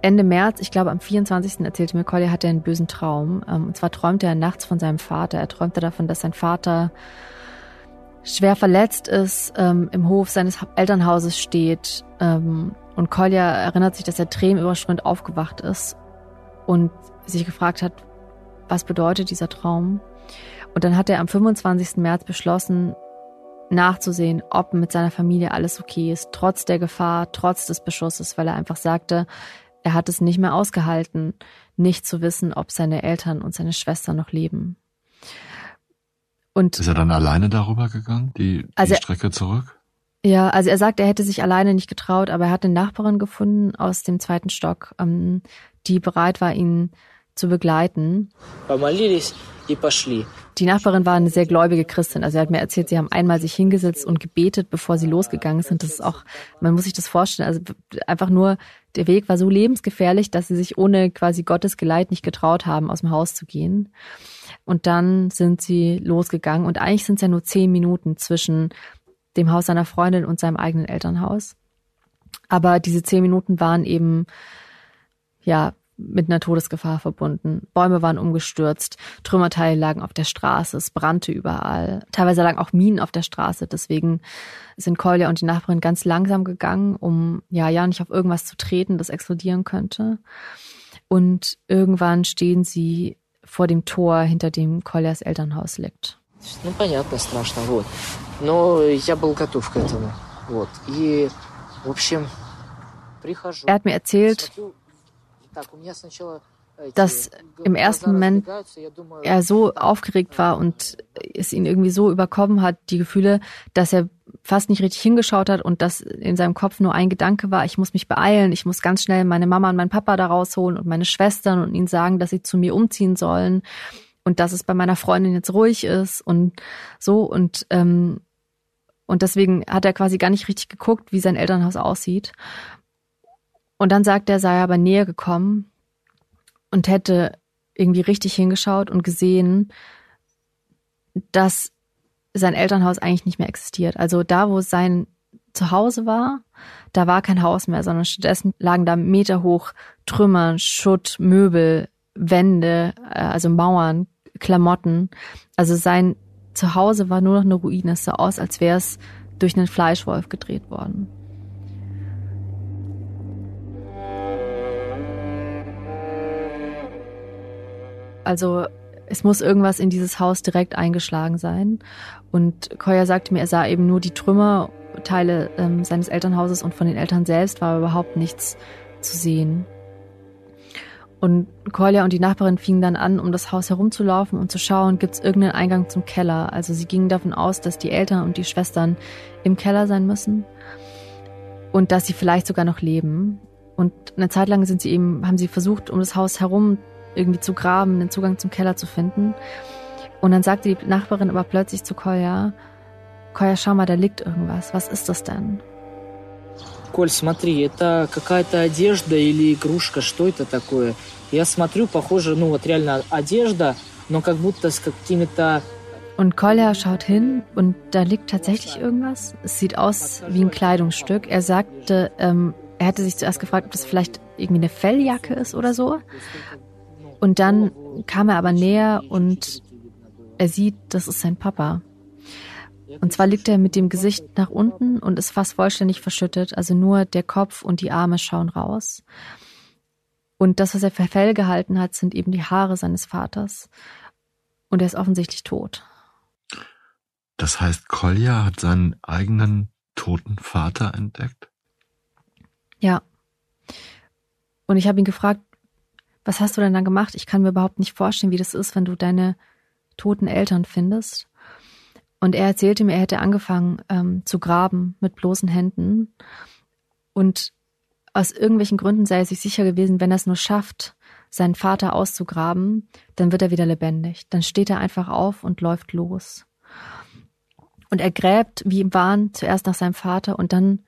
Ende März, ich glaube am 24. erzählte mir Collier, hatte er einen bösen Traum. Ähm, und zwar träumte er nachts von seinem Vater. Er träumte davon, dass sein Vater schwer verletzt ist, ähm, im Hof seines Elternhauses steht. Ähm, und Collier erinnert sich, dass er tränenüberströmt aufgewacht ist und sich gefragt hat, was bedeutet dieser Traum? Und dann hat er am 25. März beschlossen, nachzusehen, ob mit seiner Familie alles okay ist, trotz der Gefahr, trotz des Beschusses, weil er einfach sagte, er hat es nicht mehr ausgehalten, nicht zu wissen, ob seine Eltern und seine Schwester noch leben. Und ist er dann alleine darüber gegangen, die, also die Strecke zurück? Ja, also er sagt, er hätte sich alleine nicht getraut, aber er hat eine Nachbarin gefunden aus dem zweiten Stock, ähm, die bereit war, ihn zu begleiten. Die Nachbarin war eine sehr gläubige Christin. Also sie hat mir erzählt, sie haben einmal sich hingesetzt und gebetet, bevor sie losgegangen sind. Das ist auch, man muss sich das vorstellen. Also einfach nur, der Weg war so lebensgefährlich, dass sie sich ohne quasi Gottes Geleit nicht getraut haben, aus dem Haus zu gehen. Und dann sind sie losgegangen. Und eigentlich sind es ja nur zehn Minuten zwischen dem Haus seiner Freundin und seinem eigenen Elternhaus. Aber diese zehn Minuten waren eben, ja, mit einer Todesgefahr verbunden. Bäume waren umgestürzt, Trümmerteile lagen auf der Straße, es brannte überall. Teilweise lagen auch Minen auf der Straße. Deswegen sind Kolja und die Nachbarin ganz langsam gegangen, um ja ja nicht auf irgendwas zu treten, das explodieren könnte. Und irgendwann stehen sie vor dem Tor, hinter dem Koljas Elternhaus liegt. Ну, понятно, страшно, вот. Но я был готов к этому, вот. И, в общем, прихожу. Er hat mir erzählt, dass im ersten Moment er so aufgeregt war und es ihn irgendwie so überkommen hat, die Gefühle, dass er fast nicht richtig hingeschaut hat und dass in seinem Kopf nur ein Gedanke war, ich muss mich beeilen, ich muss ganz schnell meine Mama und meinen Papa da rausholen und meine Schwestern und ihnen sagen, dass sie zu mir umziehen sollen und dass es bei meiner Freundin jetzt ruhig ist und so und ähm, und deswegen hat er quasi gar nicht richtig geguckt, wie sein Elternhaus aussieht. Und dann sagt er, sei er aber näher gekommen und hätte irgendwie richtig hingeschaut und gesehen, dass sein Elternhaus eigentlich nicht mehr existiert. Also da, wo sein Zuhause war, da war kein Haus mehr, sondern stattdessen lagen da meterhoch Trümmer, Schutt, Möbel, Wände, äh, also Mauern, Klamotten. Also sein Zuhause war nur noch eine Ruine. Es sah aus, als wäre es durch einen Fleischwolf gedreht worden. Also es muss irgendwas in dieses Haus direkt eingeschlagen sein. Und Koya sagte mir, er sah eben nur die Trümmerteile ähm, seines Elternhauses und von den Eltern selbst war überhaupt nichts zu sehen. Und Kolja und die Nachbarin fingen dann an, um das Haus herumzulaufen und zu schauen, gibt es irgendeinen Eingang zum Keller. Also sie gingen davon aus, dass die Eltern und die Schwestern im Keller sein müssen und dass sie vielleicht sogar noch leben. Und eine Zeit lang sind sie eben, haben sie versucht, um das Haus herum irgendwie zu graben, den Zugang zum Keller zu finden. Und dann sagte die Nachbarin aber plötzlich zu Kolja, Kolja, schau mal, da liegt irgendwas. Was ist das denn? Коль, смотри, это какая-то одежда или игрушка, что это такое? Я смотрю, похоже, ну вот реально одежда, но как будто с какими-то und Kolja schaut hin und da liegt tatsächlich irgendwas. Es sieht aus wie ein Kleidungsstück. Er sagte, ähm, er hätte sich zuerst gefragt, ob das vielleicht irgendwie eine Felljacke ist oder so. Und dann kam er aber näher und er sieht, das ist sein Papa. Und zwar liegt er mit dem Gesicht nach unten und ist fast vollständig verschüttet, also nur der Kopf und die Arme schauen raus. Und das, was er für Fell gehalten hat, sind eben die Haare seines Vaters. Und er ist offensichtlich tot. Das heißt, Kolja hat seinen eigenen toten Vater entdeckt? Ja. Und ich habe ihn gefragt, was hast du denn dann gemacht? Ich kann mir überhaupt nicht vorstellen, wie das ist, wenn du deine toten Eltern findest. Und er erzählte mir, er hätte angefangen ähm, zu graben mit bloßen Händen. Und aus irgendwelchen Gründen sei er sich sicher gewesen, wenn er es nur schafft, seinen Vater auszugraben, dann wird er wieder lebendig. Dann steht er einfach auf und läuft los. Und er gräbt wie im Wahn zuerst nach seinem Vater und dann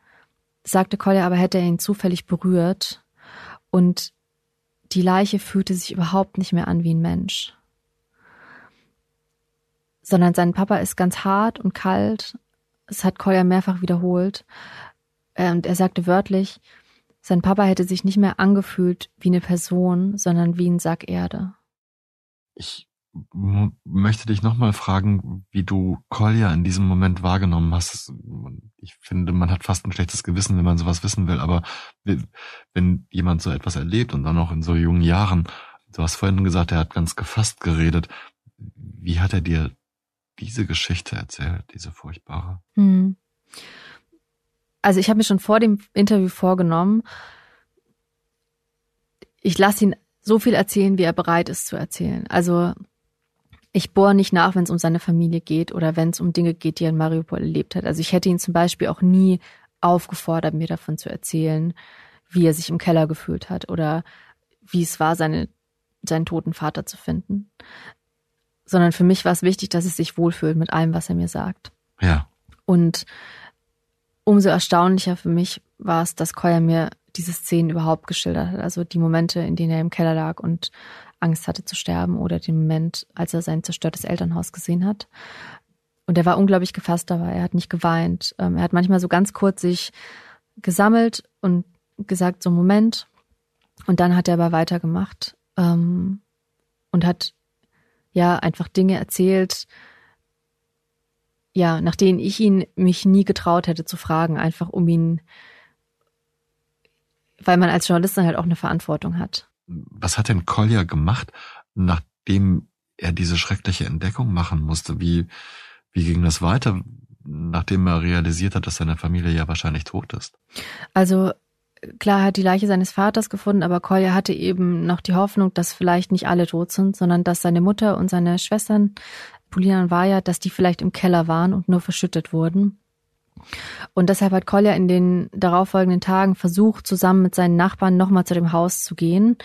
sagte Collier aber, hätte er ihn zufällig berührt und die Leiche fühlte sich überhaupt nicht mehr an wie ein Mensch. Sondern sein Papa ist ganz hart und kalt. Es hat Collier mehrfach wiederholt. Und er sagte wörtlich, sein Papa hätte sich nicht mehr angefühlt wie eine Person, sondern wie ein Sack Erde. Ich möchte dich nochmal fragen, wie du Kolja in diesem Moment wahrgenommen hast. Ich finde, man hat fast ein schlechtes Gewissen, wenn man sowas wissen will, aber wenn jemand so etwas erlebt und dann auch in so jungen Jahren, du hast vorhin gesagt, er hat ganz gefasst geredet. Wie hat er dir diese Geschichte erzählt, diese furchtbare? Hm. Also ich habe mir schon vor dem Interview vorgenommen, ich lasse ihn so viel erzählen, wie er bereit ist zu erzählen. Also ich bohre nicht nach, wenn es um seine Familie geht oder wenn es um Dinge geht, die er in Mariupol erlebt hat. Also ich hätte ihn zum Beispiel auch nie aufgefordert, mir davon zu erzählen, wie er sich im Keller gefühlt hat oder wie es war, seine, seinen toten Vater zu finden. Sondern für mich war es wichtig, dass er sich wohlfühlt mit allem, was er mir sagt. Ja. Und umso erstaunlicher für mich war es, dass Koya mir diese Szenen überhaupt geschildert hat. Also die Momente, in denen er im Keller lag und Angst hatte zu sterben oder den Moment, als er sein zerstörtes Elternhaus gesehen hat. Und er war unglaublich gefasst dabei. Er hat nicht geweint. Ähm, er hat manchmal so ganz kurz sich gesammelt und gesagt, so Moment. Und dann hat er aber weitergemacht ähm, und hat ja einfach Dinge erzählt, ja, nach denen ich ihn mich nie getraut hätte zu fragen, einfach um ihn, weil man als Journalistin halt auch eine Verantwortung hat was hat denn Collier gemacht, nachdem er diese schreckliche Entdeckung machen musste? Wie, wie ging das weiter, nachdem er realisiert hat, dass seine Familie ja wahrscheinlich tot ist? Also klar hat die Leiche seines Vaters gefunden, aber Collier hatte eben noch die Hoffnung, dass vielleicht nicht alle tot sind, sondern dass seine Mutter und seine Schwestern, Polina und Vaja, dass die vielleicht im Keller waren und nur verschüttet wurden. Und deshalb hat Kolja in den darauffolgenden Tagen versucht, zusammen mit seinen Nachbarn nochmal zu dem Haus zu gehen.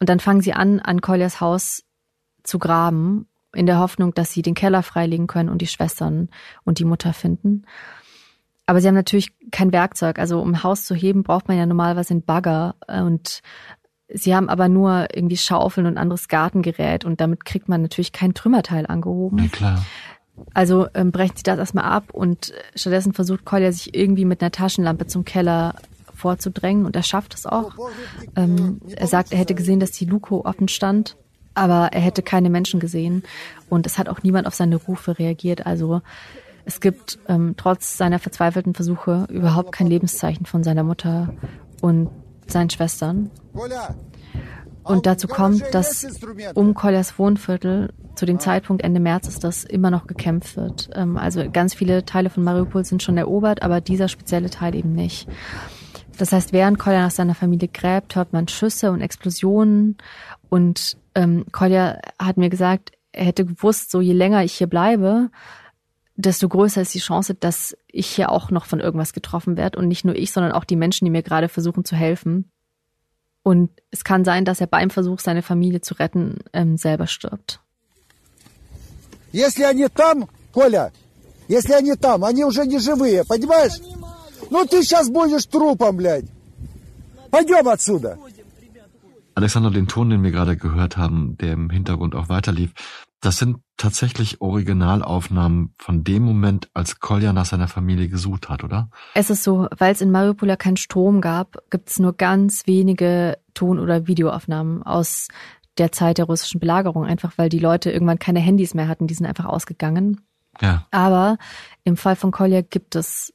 Und dann fangen sie an, an Koljas Haus zu graben, in der Hoffnung, dass sie den Keller freilegen können und die Schwestern und die Mutter finden. Aber sie haben natürlich kein Werkzeug. Also um ein Haus zu heben, braucht man ja normalerweise einen Bagger. Und sie haben aber nur irgendwie Schaufeln und anderes Gartengerät. Und damit kriegt man natürlich kein Trümmerteil angehoben. Ja, klar. Also ähm, brechen sie das erstmal ab und stattdessen versucht Kolja sich irgendwie mit einer Taschenlampe zum Keller vorzudrängen und er schafft es auch. Ähm, er sagt, er hätte gesehen, dass die Luko offen stand, aber er hätte keine Menschen gesehen und es hat auch niemand auf seine Rufe reagiert. Also es gibt ähm, trotz seiner verzweifelten Versuche überhaupt kein Lebenszeichen von seiner Mutter und seinen Schwestern. Und dazu kommt, dass um Koljas Wohnviertel zu dem Zeitpunkt Ende März ist das immer noch gekämpft wird. Ähm, also ganz viele Teile von Mariupol sind schon erobert, aber dieser spezielle Teil eben nicht. Das heißt, während Kolja nach seiner Familie gräbt, hört man Schüsse und Explosionen. Und ähm, Kolja hat mir gesagt, er hätte gewusst, so je länger ich hier bleibe, desto größer ist die Chance, dass ich hier auch noch von irgendwas getroffen werde. Und nicht nur ich, sondern auch die Menschen, die mir gerade versuchen zu helfen. Und es kann sein, dass er beim Versuch, seine Familie zu retten, ähm, selber stirbt. Если они там, Коля, если они там, они уже не живые, понимаешь? Ну ты сейчас будешь трупом, блядь. Пойдем отсюда. Alexander, den Ton, den wir gerade gehört haben, der im Hintergrund auch weiterlief, das sind tatsächlich Originalaufnahmen von dem Moment, als Kolja nach seiner Familie gesucht hat, oder? Es ist so, weil es in Mariupol ja keinen Strom gab, gibt es nur ganz wenige Ton- oder Videoaufnahmen aus der Zeit der russischen Belagerung, einfach weil die Leute irgendwann keine Handys mehr hatten, die sind einfach ausgegangen. Ja. Aber im Fall von Kolja gibt es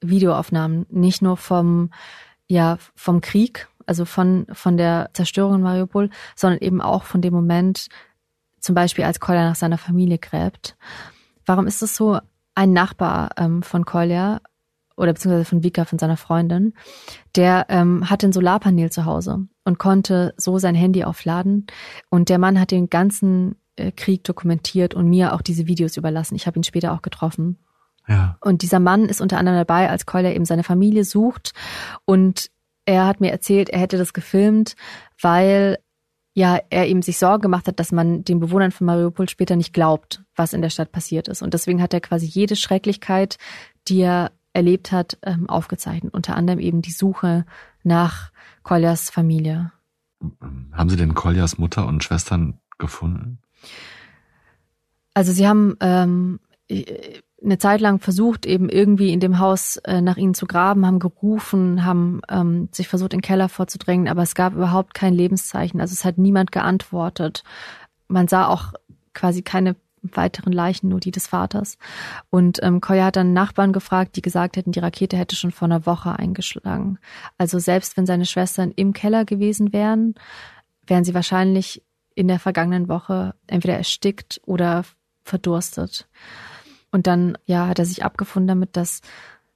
Videoaufnahmen, nicht nur vom, ja, vom Krieg, also von, von der Zerstörung in Mariupol, sondern eben auch von dem Moment, zum Beispiel als Kolja nach seiner Familie gräbt. Warum ist es so? ein Nachbar ähm, von Kolja oder beziehungsweise von Vika, von seiner Freundin, der ähm, hatte ein Solarpanel zu Hause und konnte so sein Handy aufladen. Und der Mann hat den ganzen äh, Krieg dokumentiert und mir auch diese Videos überlassen. Ich habe ihn später auch getroffen. Ja. Und dieser Mann ist unter anderem dabei, als Kolja eben seine Familie sucht. Und er hat mir erzählt, er hätte das gefilmt, weil ja, er eben sich Sorgen gemacht hat, dass man den Bewohnern von Mariupol später nicht glaubt, was in der Stadt passiert ist. Und deswegen hat er quasi jede Schrecklichkeit, die er erlebt hat, ähm, aufgezeichnet. Unter anderem eben die Suche nach Koljas Familie. Haben Sie denn Koljas Mutter und Schwestern gefunden? Also sie haben ähm, eine Zeit lang versucht, eben irgendwie in dem Haus äh, nach ihnen zu graben, haben gerufen, haben ähm, sich versucht, in den Keller vorzudrängen, aber es gab überhaupt kein Lebenszeichen. Also es hat niemand geantwortet. Man sah auch quasi keine weiteren Leichen, nur die des Vaters. Und ähm, Koya hat dann Nachbarn gefragt, die gesagt hätten, die Rakete hätte schon vor einer Woche eingeschlagen. Also selbst wenn seine Schwestern im Keller gewesen wären, wären sie wahrscheinlich in der vergangenen Woche entweder erstickt oder verdurstet. Und dann, ja, hat er sich abgefunden damit, dass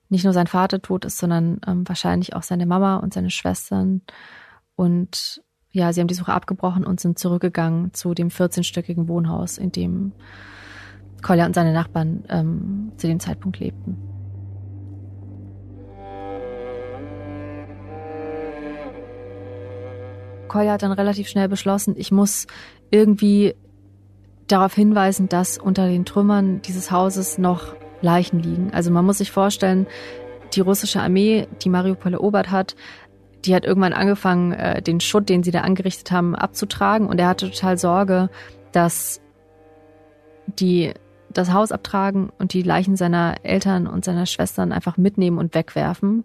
nicht nur sein Vater tot ist, sondern ähm, wahrscheinlich auch seine Mama und seine Schwestern. Und ja, sie haben die Suche abgebrochen und sind zurückgegangen zu dem 14-stöckigen Wohnhaus, in dem Kolja und seine Nachbarn ähm, zu dem Zeitpunkt lebten. Kolja hat dann relativ schnell beschlossen, ich muss irgendwie darauf hinweisen, dass unter den Trümmern dieses Hauses noch Leichen liegen. Also man muss sich vorstellen, die russische Armee, die Mariupol erobert hat, die hat irgendwann angefangen, äh, den Schutt, den sie da angerichtet haben, abzutragen. Und er hatte total Sorge, dass die das Haus abtragen und die Leichen seiner Eltern und seiner Schwestern einfach mitnehmen und wegwerfen.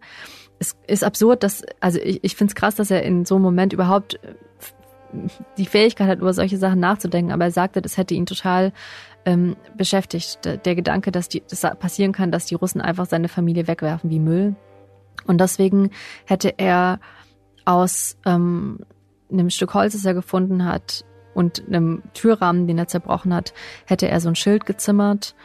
Es ist absurd, dass, also ich, ich finde es krass, dass er in so einem Moment überhaupt die Fähigkeit hat, über solche Sachen nachzudenken, aber er sagte, das hätte ihn total ähm, beschäftigt. Der Gedanke, dass die, das passieren kann, dass die Russen einfach seine Familie wegwerfen wie Müll. Und deswegen hätte er aus ähm, einem Stück Holz, das er gefunden hat, und einem Türrahmen, den er zerbrochen hat, hätte er so ein Schild gezimmert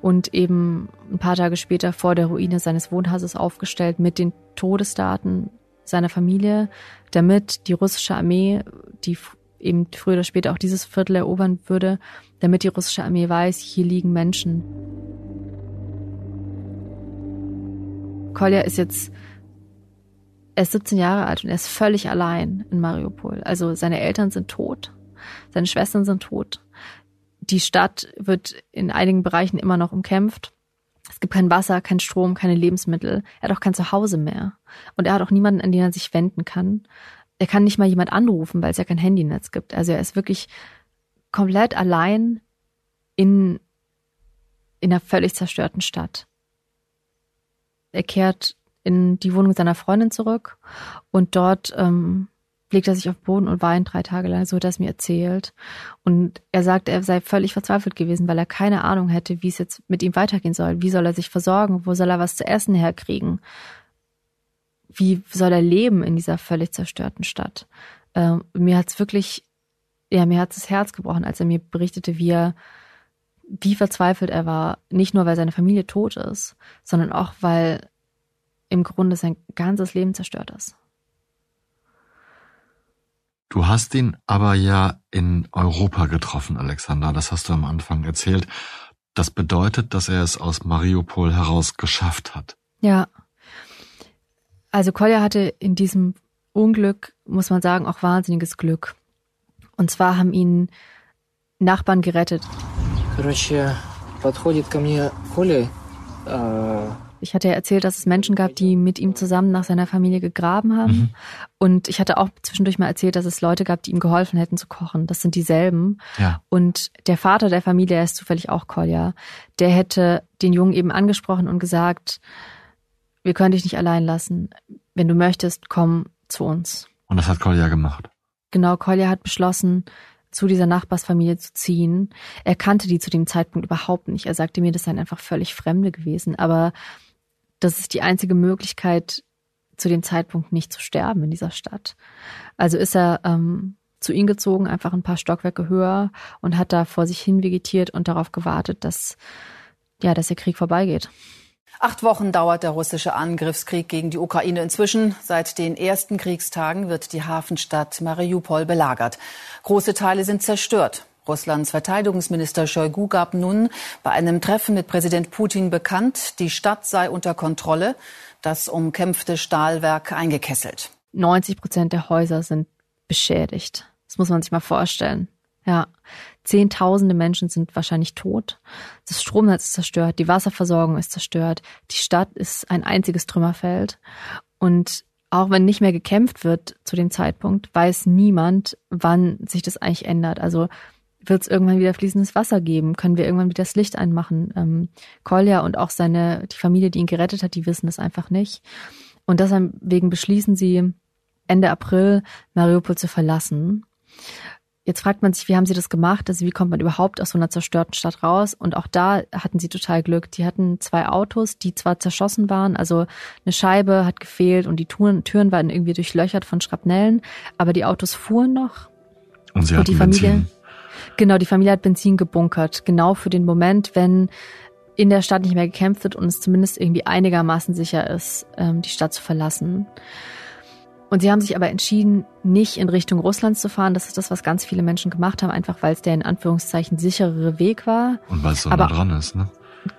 und eben ein paar Tage später vor der Ruine seines Wohnhauses aufgestellt mit den Todesdaten seiner Familie, damit die russische Armee, die eben früher oder später auch dieses Viertel erobern würde, damit die russische Armee weiß, hier liegen Menschen. Kolja ist jetzt, er ist 17 Jahre alt und er ist völlig allein in Mariupol. Also seine Eltern sind tot, seine Schwestern sind tot. Die Stadt wird in einigen Bereichen immer noch umkämpft. Es gibt kein Wasser, kein Strom, keine Lebensmittel. Er hat auch kein Zuhause mehr. Und er hat auch niemanden, an den er sich wenden kann. Er kann nicht mal jemand anrufen, weil es ja kein Handynetz gibt. Also er ist wirklich komplett allein in, in einer völlig zerstörten Stadt. Er kehrt in die Wohnung seiner Freundin zurück und dort ähm, legt er sich auf den Boden und weint drei Tage lang, so hat er es mir erzählt. Und er sagt, er sei völlig verzweifelt gewesen, weil er keine Ahnung hätte, wie es jetzt mit ihm weitergehen soll. Wie soll er sich versorgen? Wo soll er was zu essen herkriegen? Wie soll er leben in dieser völlig zerstörten Stadt? Ähm, mir hat's wirklich, ja, mir hat's das Herz gebrochen, als er mir berichtete, wie er, wie verzweifelt er war. Nicht nur, weil seine Familie tot ist, sondern auch, weil im Grunde sein ganzes Leben zerstört ist. Du hast ihn aber ja in Europa getroffen, Alexander. Das hast du am Anfang erzählt. Das bedeutet, dass er es aus Mariupol heraus geschafft hat. Ja. Also Kolja hatte in diesem Unglück, muss man sagen, auch wahnsinniges Glück. Und zwar haben ihn Nachbarn gerettet. Короче, подходит ко мне Коля, ich hatte ja erzählt, dass es Menschen gab, die mit ihm zusammen nach seiner Familie gegraben haben. Mhm. Und ich hatte auch zwischendurch mal erzählt, dass es Leute gab, die ihm geholfen hätten zu kochen. Das sind dieselben. Ja. Und der Vater der Familie, er ist zufällig auch Kolja, der hätte den Jungen eben angesprochen und gesagt, wir können dich nicht allein lassen. Wenn du möchtest, komm zu uns. Und das hat Kolja gemacht. Genau, Kolja hat beschlossen, zu dieser Nachbarsfamilie zu ziehen. Er kannte die zu dem Zeitpunkt überhaupt nicht. Er sagte mir, das seien einfach völlig Fremde gewesen. Aber das ist die einzige Möglichkeit, zu dem Zeitpunkt nicht zu sterben in dieser Stadt. Also ist er ähm, zu ihnen gezogen, einfach ein paar Stockwerke höher und hat da vor sich hin vegetiert und darauf gewartet, dass ja, dass der Krieg vorbeigeht. Acht Wochen dauert der russische Angriffskrieg gegen die Ukraine inzwischen. Seit den ersten Kriegstagen wird die Hafenstadt Mariupol belagert. Große Teile sind zerstört. Russlands Verteidigungsminister Shoigu gab nun bei einem Treffen mit Präsident Putin bekannt, die Stadt sei unter Kontrolle, das umkämpfte Stahlwerk eingekesselt. 90 Prozent der Häuser sind beschädigt. Das muss man sich mal vorstellen. Ja, Zehntausende Menschen sind wahrscheinlich tot. Das Stromnetz ist zerstört, die Wasserversorgung ist zerstört, die Stadt ist ein einziges Trümmerfeld. Und auch wenn nicht mehr gekämpft wird zu dem Zeitpunkt, weiß niemand, wann sich das eigentlich ändert. Also wird es irgendwann wieder fließendes Wasser geben? Können wir irgendwann wieder das Licht einmachen? Ähm, Kolja und auch seine, die Familie, die ihn gerettet hat, die wissen das einfach nicht. Und deswegen beschließen sie, Ende April Mariupol zu verlassen. Jetzt fragt man sich, wie haben sie das gemacht? Also wie kommt man überhaupt aus so einer zerstörten Stadt raus? Und auch da hatten sie total Glück. Die hatten zwei Autos, die zwar zerschossen waren, also eine Scheibe hat gefehlt und die Türen, Türen waren irgendwie durchlöchert von Schrapnellen, aber die Autos fuhren noch. Und sie hatten und die Familie, Benzin. Genau, die Familie hat Benzin gebunkert, genau für den Moment, wenn in der Stadt nicht mehr gekämpft wird und es zumindest irgendwie einigermaßen sicher ist, ähm, die Stadt zu verlassen. Und sie haben sich aber entschieden, nicht in Richtung Russlands zu fahren. Das ist das, was ganz viele Menschen gemacht haben, einfach weil es der in Anführungszeichen sicherere Weg war. Und weil es so nah dran ist, ne?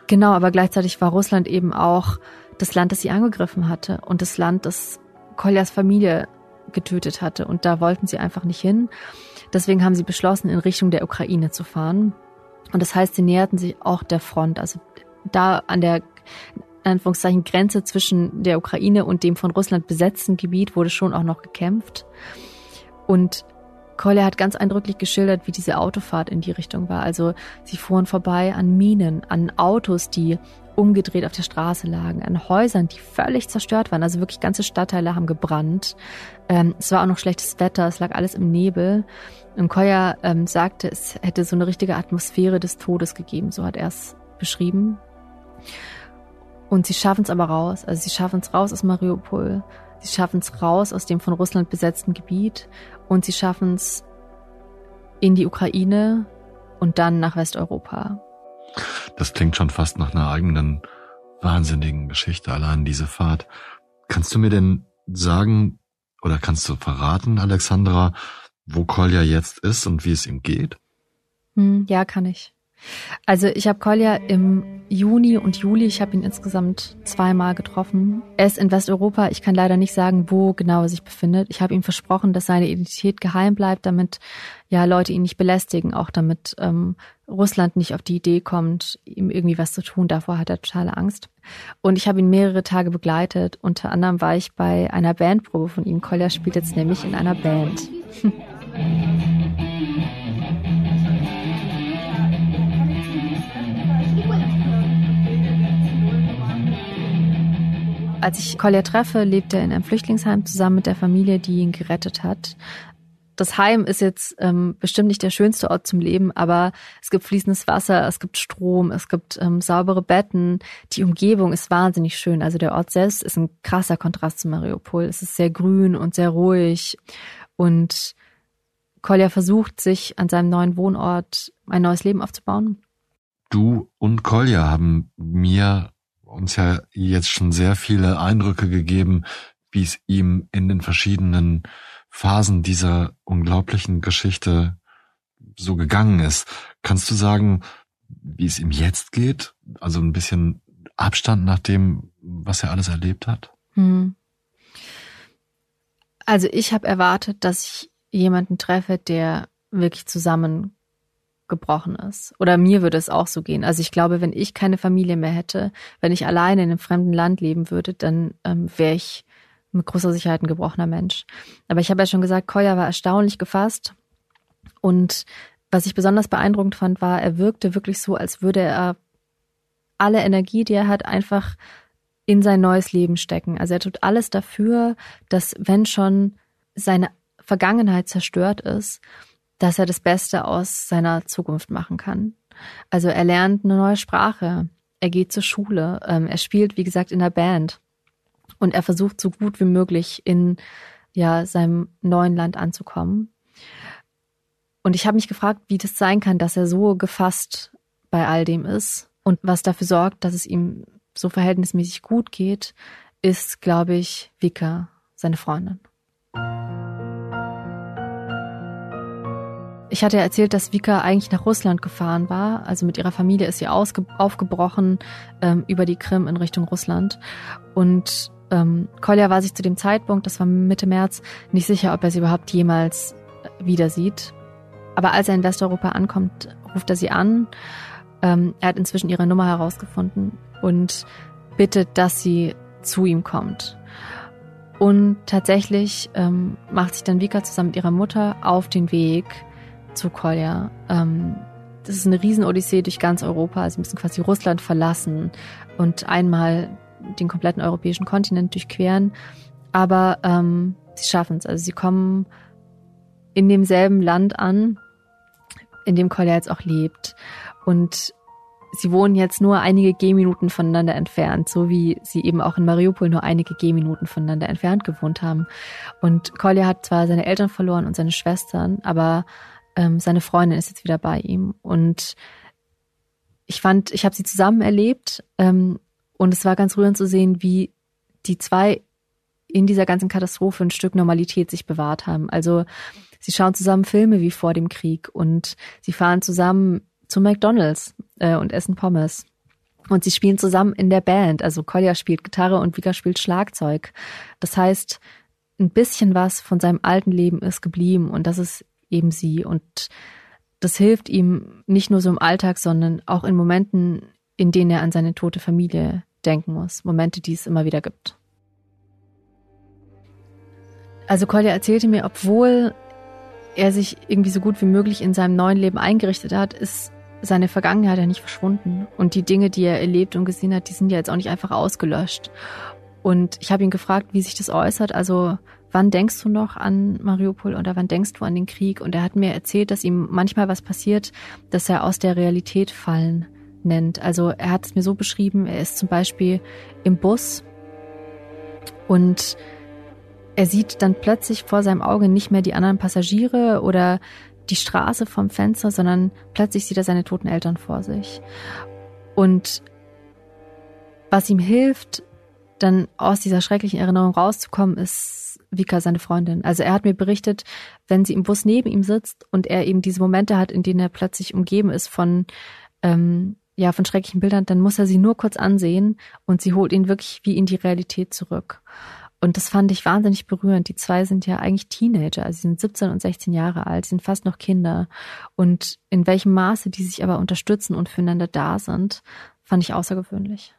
Genau, aber gleichzeitig war Russland eben auch das Land, das sie angegriffen hatte und das Land, das Koljas Familie getötet hatte. Und da wollten sie einfach nicht hin. Deswegen haben sie beschlossen, in Richtung der Ukraine zu fahren. Und das heißt, sie näherten sich auch der Front. Also da an der Anführungszeichen Grenze zwischen der Ukraine und dem von Russland besetzten Gebiet wurde schon auch noch gekämpft. Und Kolja hat ganz eindrücklich geschildert, wie diese Autofahrt in die Richtung war. Also sie fuhren vorbei an Minen, an Autos, die umgedreht auf der Straße lagen, an Häusern, die völlig zerstört waren. Also wirklich ganze Stadtteile haben gebrannt. Ähm, es war auch noch schlechtes Wetter, es lag alles im Nebel. Und Koya ähm, sagte, es hätte so eine richtige Atmosphäre des Todes gegeben, so hat er es beschrieben. Und sie schaffen es aber raus. Also sie schaffen es raus aus Mariupol. Sie schaffen es raus aus dem von Russland besetzten Gebiet. Und sie schaffen es in die Ukraine und dann nach Westeuropa. Das klingt schon fast nach einer eigenen wahnsinnigen Geschichte, allein diese Fahrt. Kannst du mir denn sagen oder kannst du verraten, Alexandra, wo Kolja jetzt ist und wie es ihm geht? Hm, ja, kann ich. Also ich habe Kolja im Juni und Juli, ich habe ihn insgesamt zweimal getroffen. Er ist in Westeuropa. Ich kann leider nicht sagen, wo genau er sich befindet. Ich habe ihm versprochen, dass seine Identität geheim bleibt, damit ja Leute ihn nicht belästigen, auch damit ähm, Russland nicht auf die Idee kommt, ihm irgendwie was zu tun. Davor hat er totale Angst. Und ich habe ihn mehrere Tage begleitet. Unter anderem war ich bei einer Bandprobe von ihm. Kolja spielt jetzt nämlich in einer Band. Als ich Kolja treffe, lebt er in einem Flüchtlingsheim zusammen mit der Familie, die ihn gerettet hat. Das Heim ist jetzt ähm, bestimmt nicht der schönste Ort zum Leben, aber es gibt fließendes Wasser, es gibt Strom, es gibt ähm, saubere Betten. Die Umgebung ist wahnsinnig schön. Also der Ort selbst ist ein krasser Kontrast zu Mariupol. Es ist sehr grün und sehr ruhig. Und Kolja versucht, sich an seinem neuen Wohnort ein neues Leben aufzubauen. Du und Kolja haben mir uns ja jetzt schon sehr viele Eindrücke gegeben, wie es ihm in den verschiedenen Phasen dieser unglaublichen Geschichte so gegangen ist. Kannst du sagen, wie es ihm jetzt geht? Also ein bisschen Abstand nach dem, was er alles erlebt hat? Hm. Also ich habe erwartet, dass ich jemanden treffe, der wirklich zusammen gebrochen ist. Oder mir würde es auch so gehen. Also ich glaube, wenn ich keine Familie mehr hätte, wenn ich alleine in einem fremden Land leben würde, dann ähm, wäre ich mit großer Sicherheit ein gebrochener Mensch. Aber ich habe ja schon gesagt, Koya war erstaunlich gefasst. Und was ich besonders beeindruckend fand, war, er wirkte wirklich so, als würde er alle Energie, die er hat, einfach in sein neues Leben stecken. Also er tut alles dafür, dass wenn schon seine Vergangenheit zerstört ist, dass er das Beste aus seiner Zukunft machen kann. Also er lernt eine neue Sprache, er geht zur Schule, ähm, er spielt, wie gesagt, in der Band und er versucht so gut wie möglich in ja, seinem neuen Land anzukommen. Und ich habe mich gefragt, wie das sein kann, dass er so gefasst bei all dem ist Und was dafür sorgt, dass es ihm so verhältnismäßig gut geht, ist, glaube ich, Vika, seine Freundin. Ich hatte erzählt, dass Vika eigentlich nach Russland gefahren war. Also mit ihrer Familie ist sie aufgebrochen ähm, über die Krim in Richtung Russland. Und ähm, Kolja war sich zu dem Zeitpunkt, das war Mitte März, nicht sicher, ob er sie überhaupt jemals wieder sieht. Aber als er in Westeuropa ankommt, ruft er sie an. Ähm, er hat inzwischen ihre Nummer herausgefunden und bittet, dass sie zu ihm kommt. Und tatsächlich ähm, macht sich dann Vika zusammen mit ihrer Mutter auf den Weg zu Kolja. Ähm, das ist eine Riesenodyssee durch ganz Europa. Sie müssen quasi Russland verlassen und einmal den kompletten europäischen Kontinent durchqueren. Aber ähm, sie schaffen es. Also sie kommen in demselben Land an, in dem Kolja jetzt auch lebt. Und sie wohnen jetzt nur einige Gehminuten voneinander entfernt, so wie sie eben auch in Mariupol nur einige Gehminuten voneinander entfernt gewohnt haben. Und Kolja hat zwar seine Eltern verloren und seine Schwestern, aber ähm, seine Freundin ist jetzt wieder bei ihm. Und ich fand, ich habe sie zusammen erlebt ähm, und es war ganz rührend zu sehen, wie die zwei in dieser ganzen Katastrophe ein Stück Normalität sich bewahrt haben. Also sie schauen zusammen Filme wie vor dem Krieg und sie fahren zusammen zu McDonald's äh, und essen Pommes. Und sie spielen zusammen in der Band. Also Kolja spielt Gitarre und Vika spielt Schlagzeug. Das heißt, ein bisschen was von seinem alten Leben ist geblieben und das ist eben sie. Und das hilft ihm nicht nur so im Alltag, sondern auch in Momenten, in denen er an seine tote Familie denken muss. Momente, die es immer wieder gibt. Also Kolja erzählte mir, obwohl er sich irgendwie so gut wie möglich in seinem neuen Leben eingerichtet hat, ist seine Vergangenheit ja nicht verschwunden. Und die Dinge, die er erlebt und gesehen hat, die sind ja jetzt auch nicht einfach ausgelöscht. Und ich habe ihn gefragt, wie sich das äußert. Also wann denkst du noch an Mariupol oder wann denkst du an den Krieg? Und er hat mir erzählt, dass ihm manchmal was passiert, dass er aus der Realität fallen nennt. Also er hat es mir so beschrieben, er ist zum Beispiel im Bus und er sieht dann plötzlich vor seinem Auge nicht mehr die anderen Passagiere oder die Straße vom Fenster, sondern plötzlich sieht er seine toten Eltern vor sich. Und was ihm hilft, dann aus dieser schrecklichen Erinnerung rauszukommen, ist Vika, seine Freundin. Also er hat mir berichtet, wenn sie im Bus neben ihm sitzt und er eben diese Momente hat, in denen er plötzlich umgeben ist von ähm, ja von schrecklichen Bildern, dann muss er sie nur kurz ansehen und sie holt ihn wirklich wie in die Realität zurück. Und das fand ich wahnsinnig berührend. Die zwei sind ja eigentlich Teenager, also sie sind 17 und 16 Jahre alt, sind fast noch Kinder. Und in welchem Maße die sich aber unterstützen und füreinander da sind, fand ich außergewöhnlich.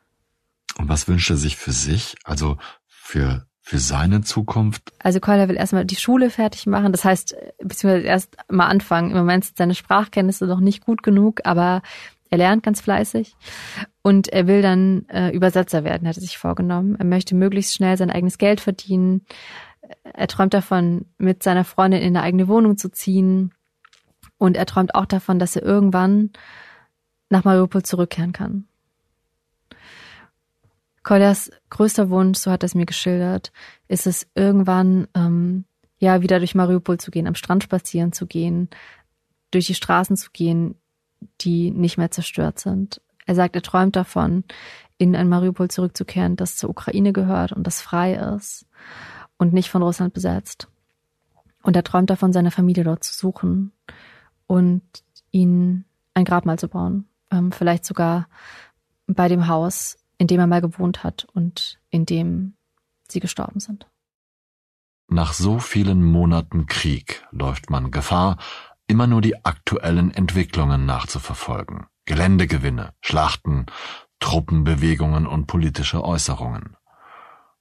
Und was wünscht er sich für sich? Also für für seine Zukunft? Also Koller will erstmal die Schule fertig machen. Das heißt, beziehungsweise erst mal anfangen. Im Moment sind seine Sprachkenntnisse noch nicht gut genug, aber er lernt ganz fleißig und er will dann äh, Übersetzer werden, hat er sich vorgenommen. Er möchte möglichst schnell sein eigenes Geld verdienen. Er träumt davon, mit seiner Freundin in eine eigene Wohnung zu ziehen. Und er träumt auch davon, dass er irgendwann nach Mariupol zurückkehren kann. Koljas größter Wunsch, so hat er es mir geschildert, ist es irgendwann ähm, ja wieder durch Mariupol zu gehen, am Strand spazieren zu gehen, durch die Straßen zu gehen, die nicht mehr zerstört sind. Er sagt, er träumt davon, in ein Mariupol zurückzukehren, das zur Ukraine gehört und das frei ist und nicht von Russland besetzt. Und er träumt davon, seine Familie dort zu suchen und ihnen ein Grabmal zu bauen. Ähm, vielleicht sogar bei dem Haus, in dem er mal gewohnt hat und in dem sie gestorben sind. Nach so vielen Monaten Krieg läuft man Gefahr, immer nur die aktuellen Entwicklungen nachzuverfolgen. Geländegewinne, Schlachten, Truppenbewegungen und politische Äußerungen.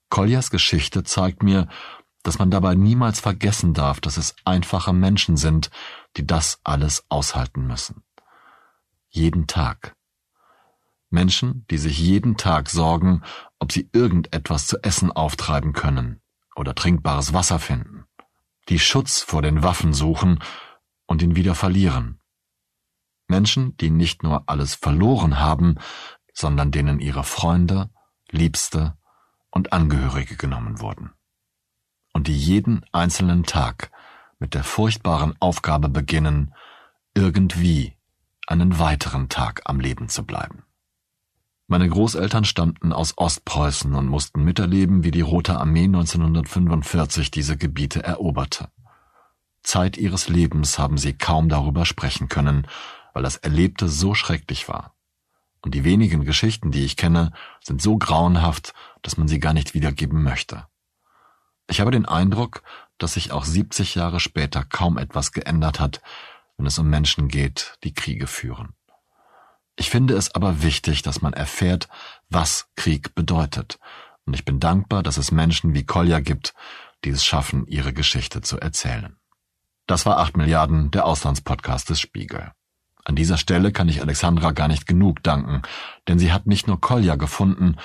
Koljas Geschichte zeigt mir, dass man dabei niemals vergessen darf, dass es einfache Menschen sind, die das alles aushalten müssen. Jeden Tag. Menschen, die sich jeden Tag sorgen, ob sie irgendetwas zu essen auftreiben können oder trinkbares Wasser finden, die Schutz vor den Waffen suchen und ihn wieder verlieren. Menschen, die nicht nur alles verloren haben, sondern denen ihre Freunde, Liebste und Angehörige genommen wurden. Und die jeden einzelnen Tag mit der furchtbaren Aufgabe beginnen, irgendwie einen weiteren Tag am Leben zu bleiben. Meine Großeltern stammten aus Ostpreußen und mussten miterleben, wie die Rote Armee 1945 diese Gebiete eroberte. Zeit ihres Lebens haben sie kaum darüber sprechen können, weil das Erlebte so schrecklich war. Und die wenigen Geschichten, die ich kenne, sind so grauenhaft, dass man sie gar nicht wiedergeben möchte. Ich habe den Eindruck, dass sich auch 70 Jahre später kaum etwas geändert hat, wenn es um Menschen geht, die Kriege führen. Ich finde es aber wichtig, dass man erfährt, was Krieg bedeutet, und ich bin dankbar, dass es Menschen wie Kolja gibt, die es schaffen, ihre Geschichte zu erzählen. Das war 8 Milliarden, der Auslandspodcast des Spiegel. An dieser Stelle kann ich Alexandra gar nicht genug danken, denn sie hat nicht nur Kolja gefunden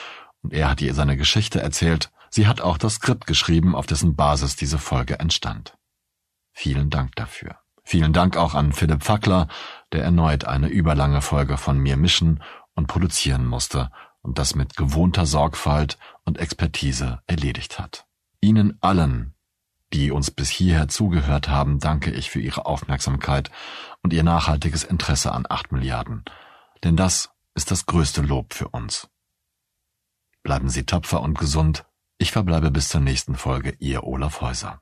und er hat ihr seine Geschichte erzählt, sie hat auch das Skript geschrieben, auf dessen Basis diese Folge entstand. Vielen Dank dafür. Vielen Dank auch an Philipp Fackler, der erneut eine überlange Folge von mir mischen und produzieren musste und das mit gewohnter Sorgfalt und Expertise erledigt hat. Ihnen allen, die uns bis hierher zugehört haben, danke ich für Ihre Aufmerksamkeit und Ihr nachhaltiges Interesse an 8 Milliarden. Denn das ist das größte Lob für uns. Bleiben Sie tapfer und gesund. Ich verbleibe bis zur nächsten Folge, Ihr Olaf Häuser.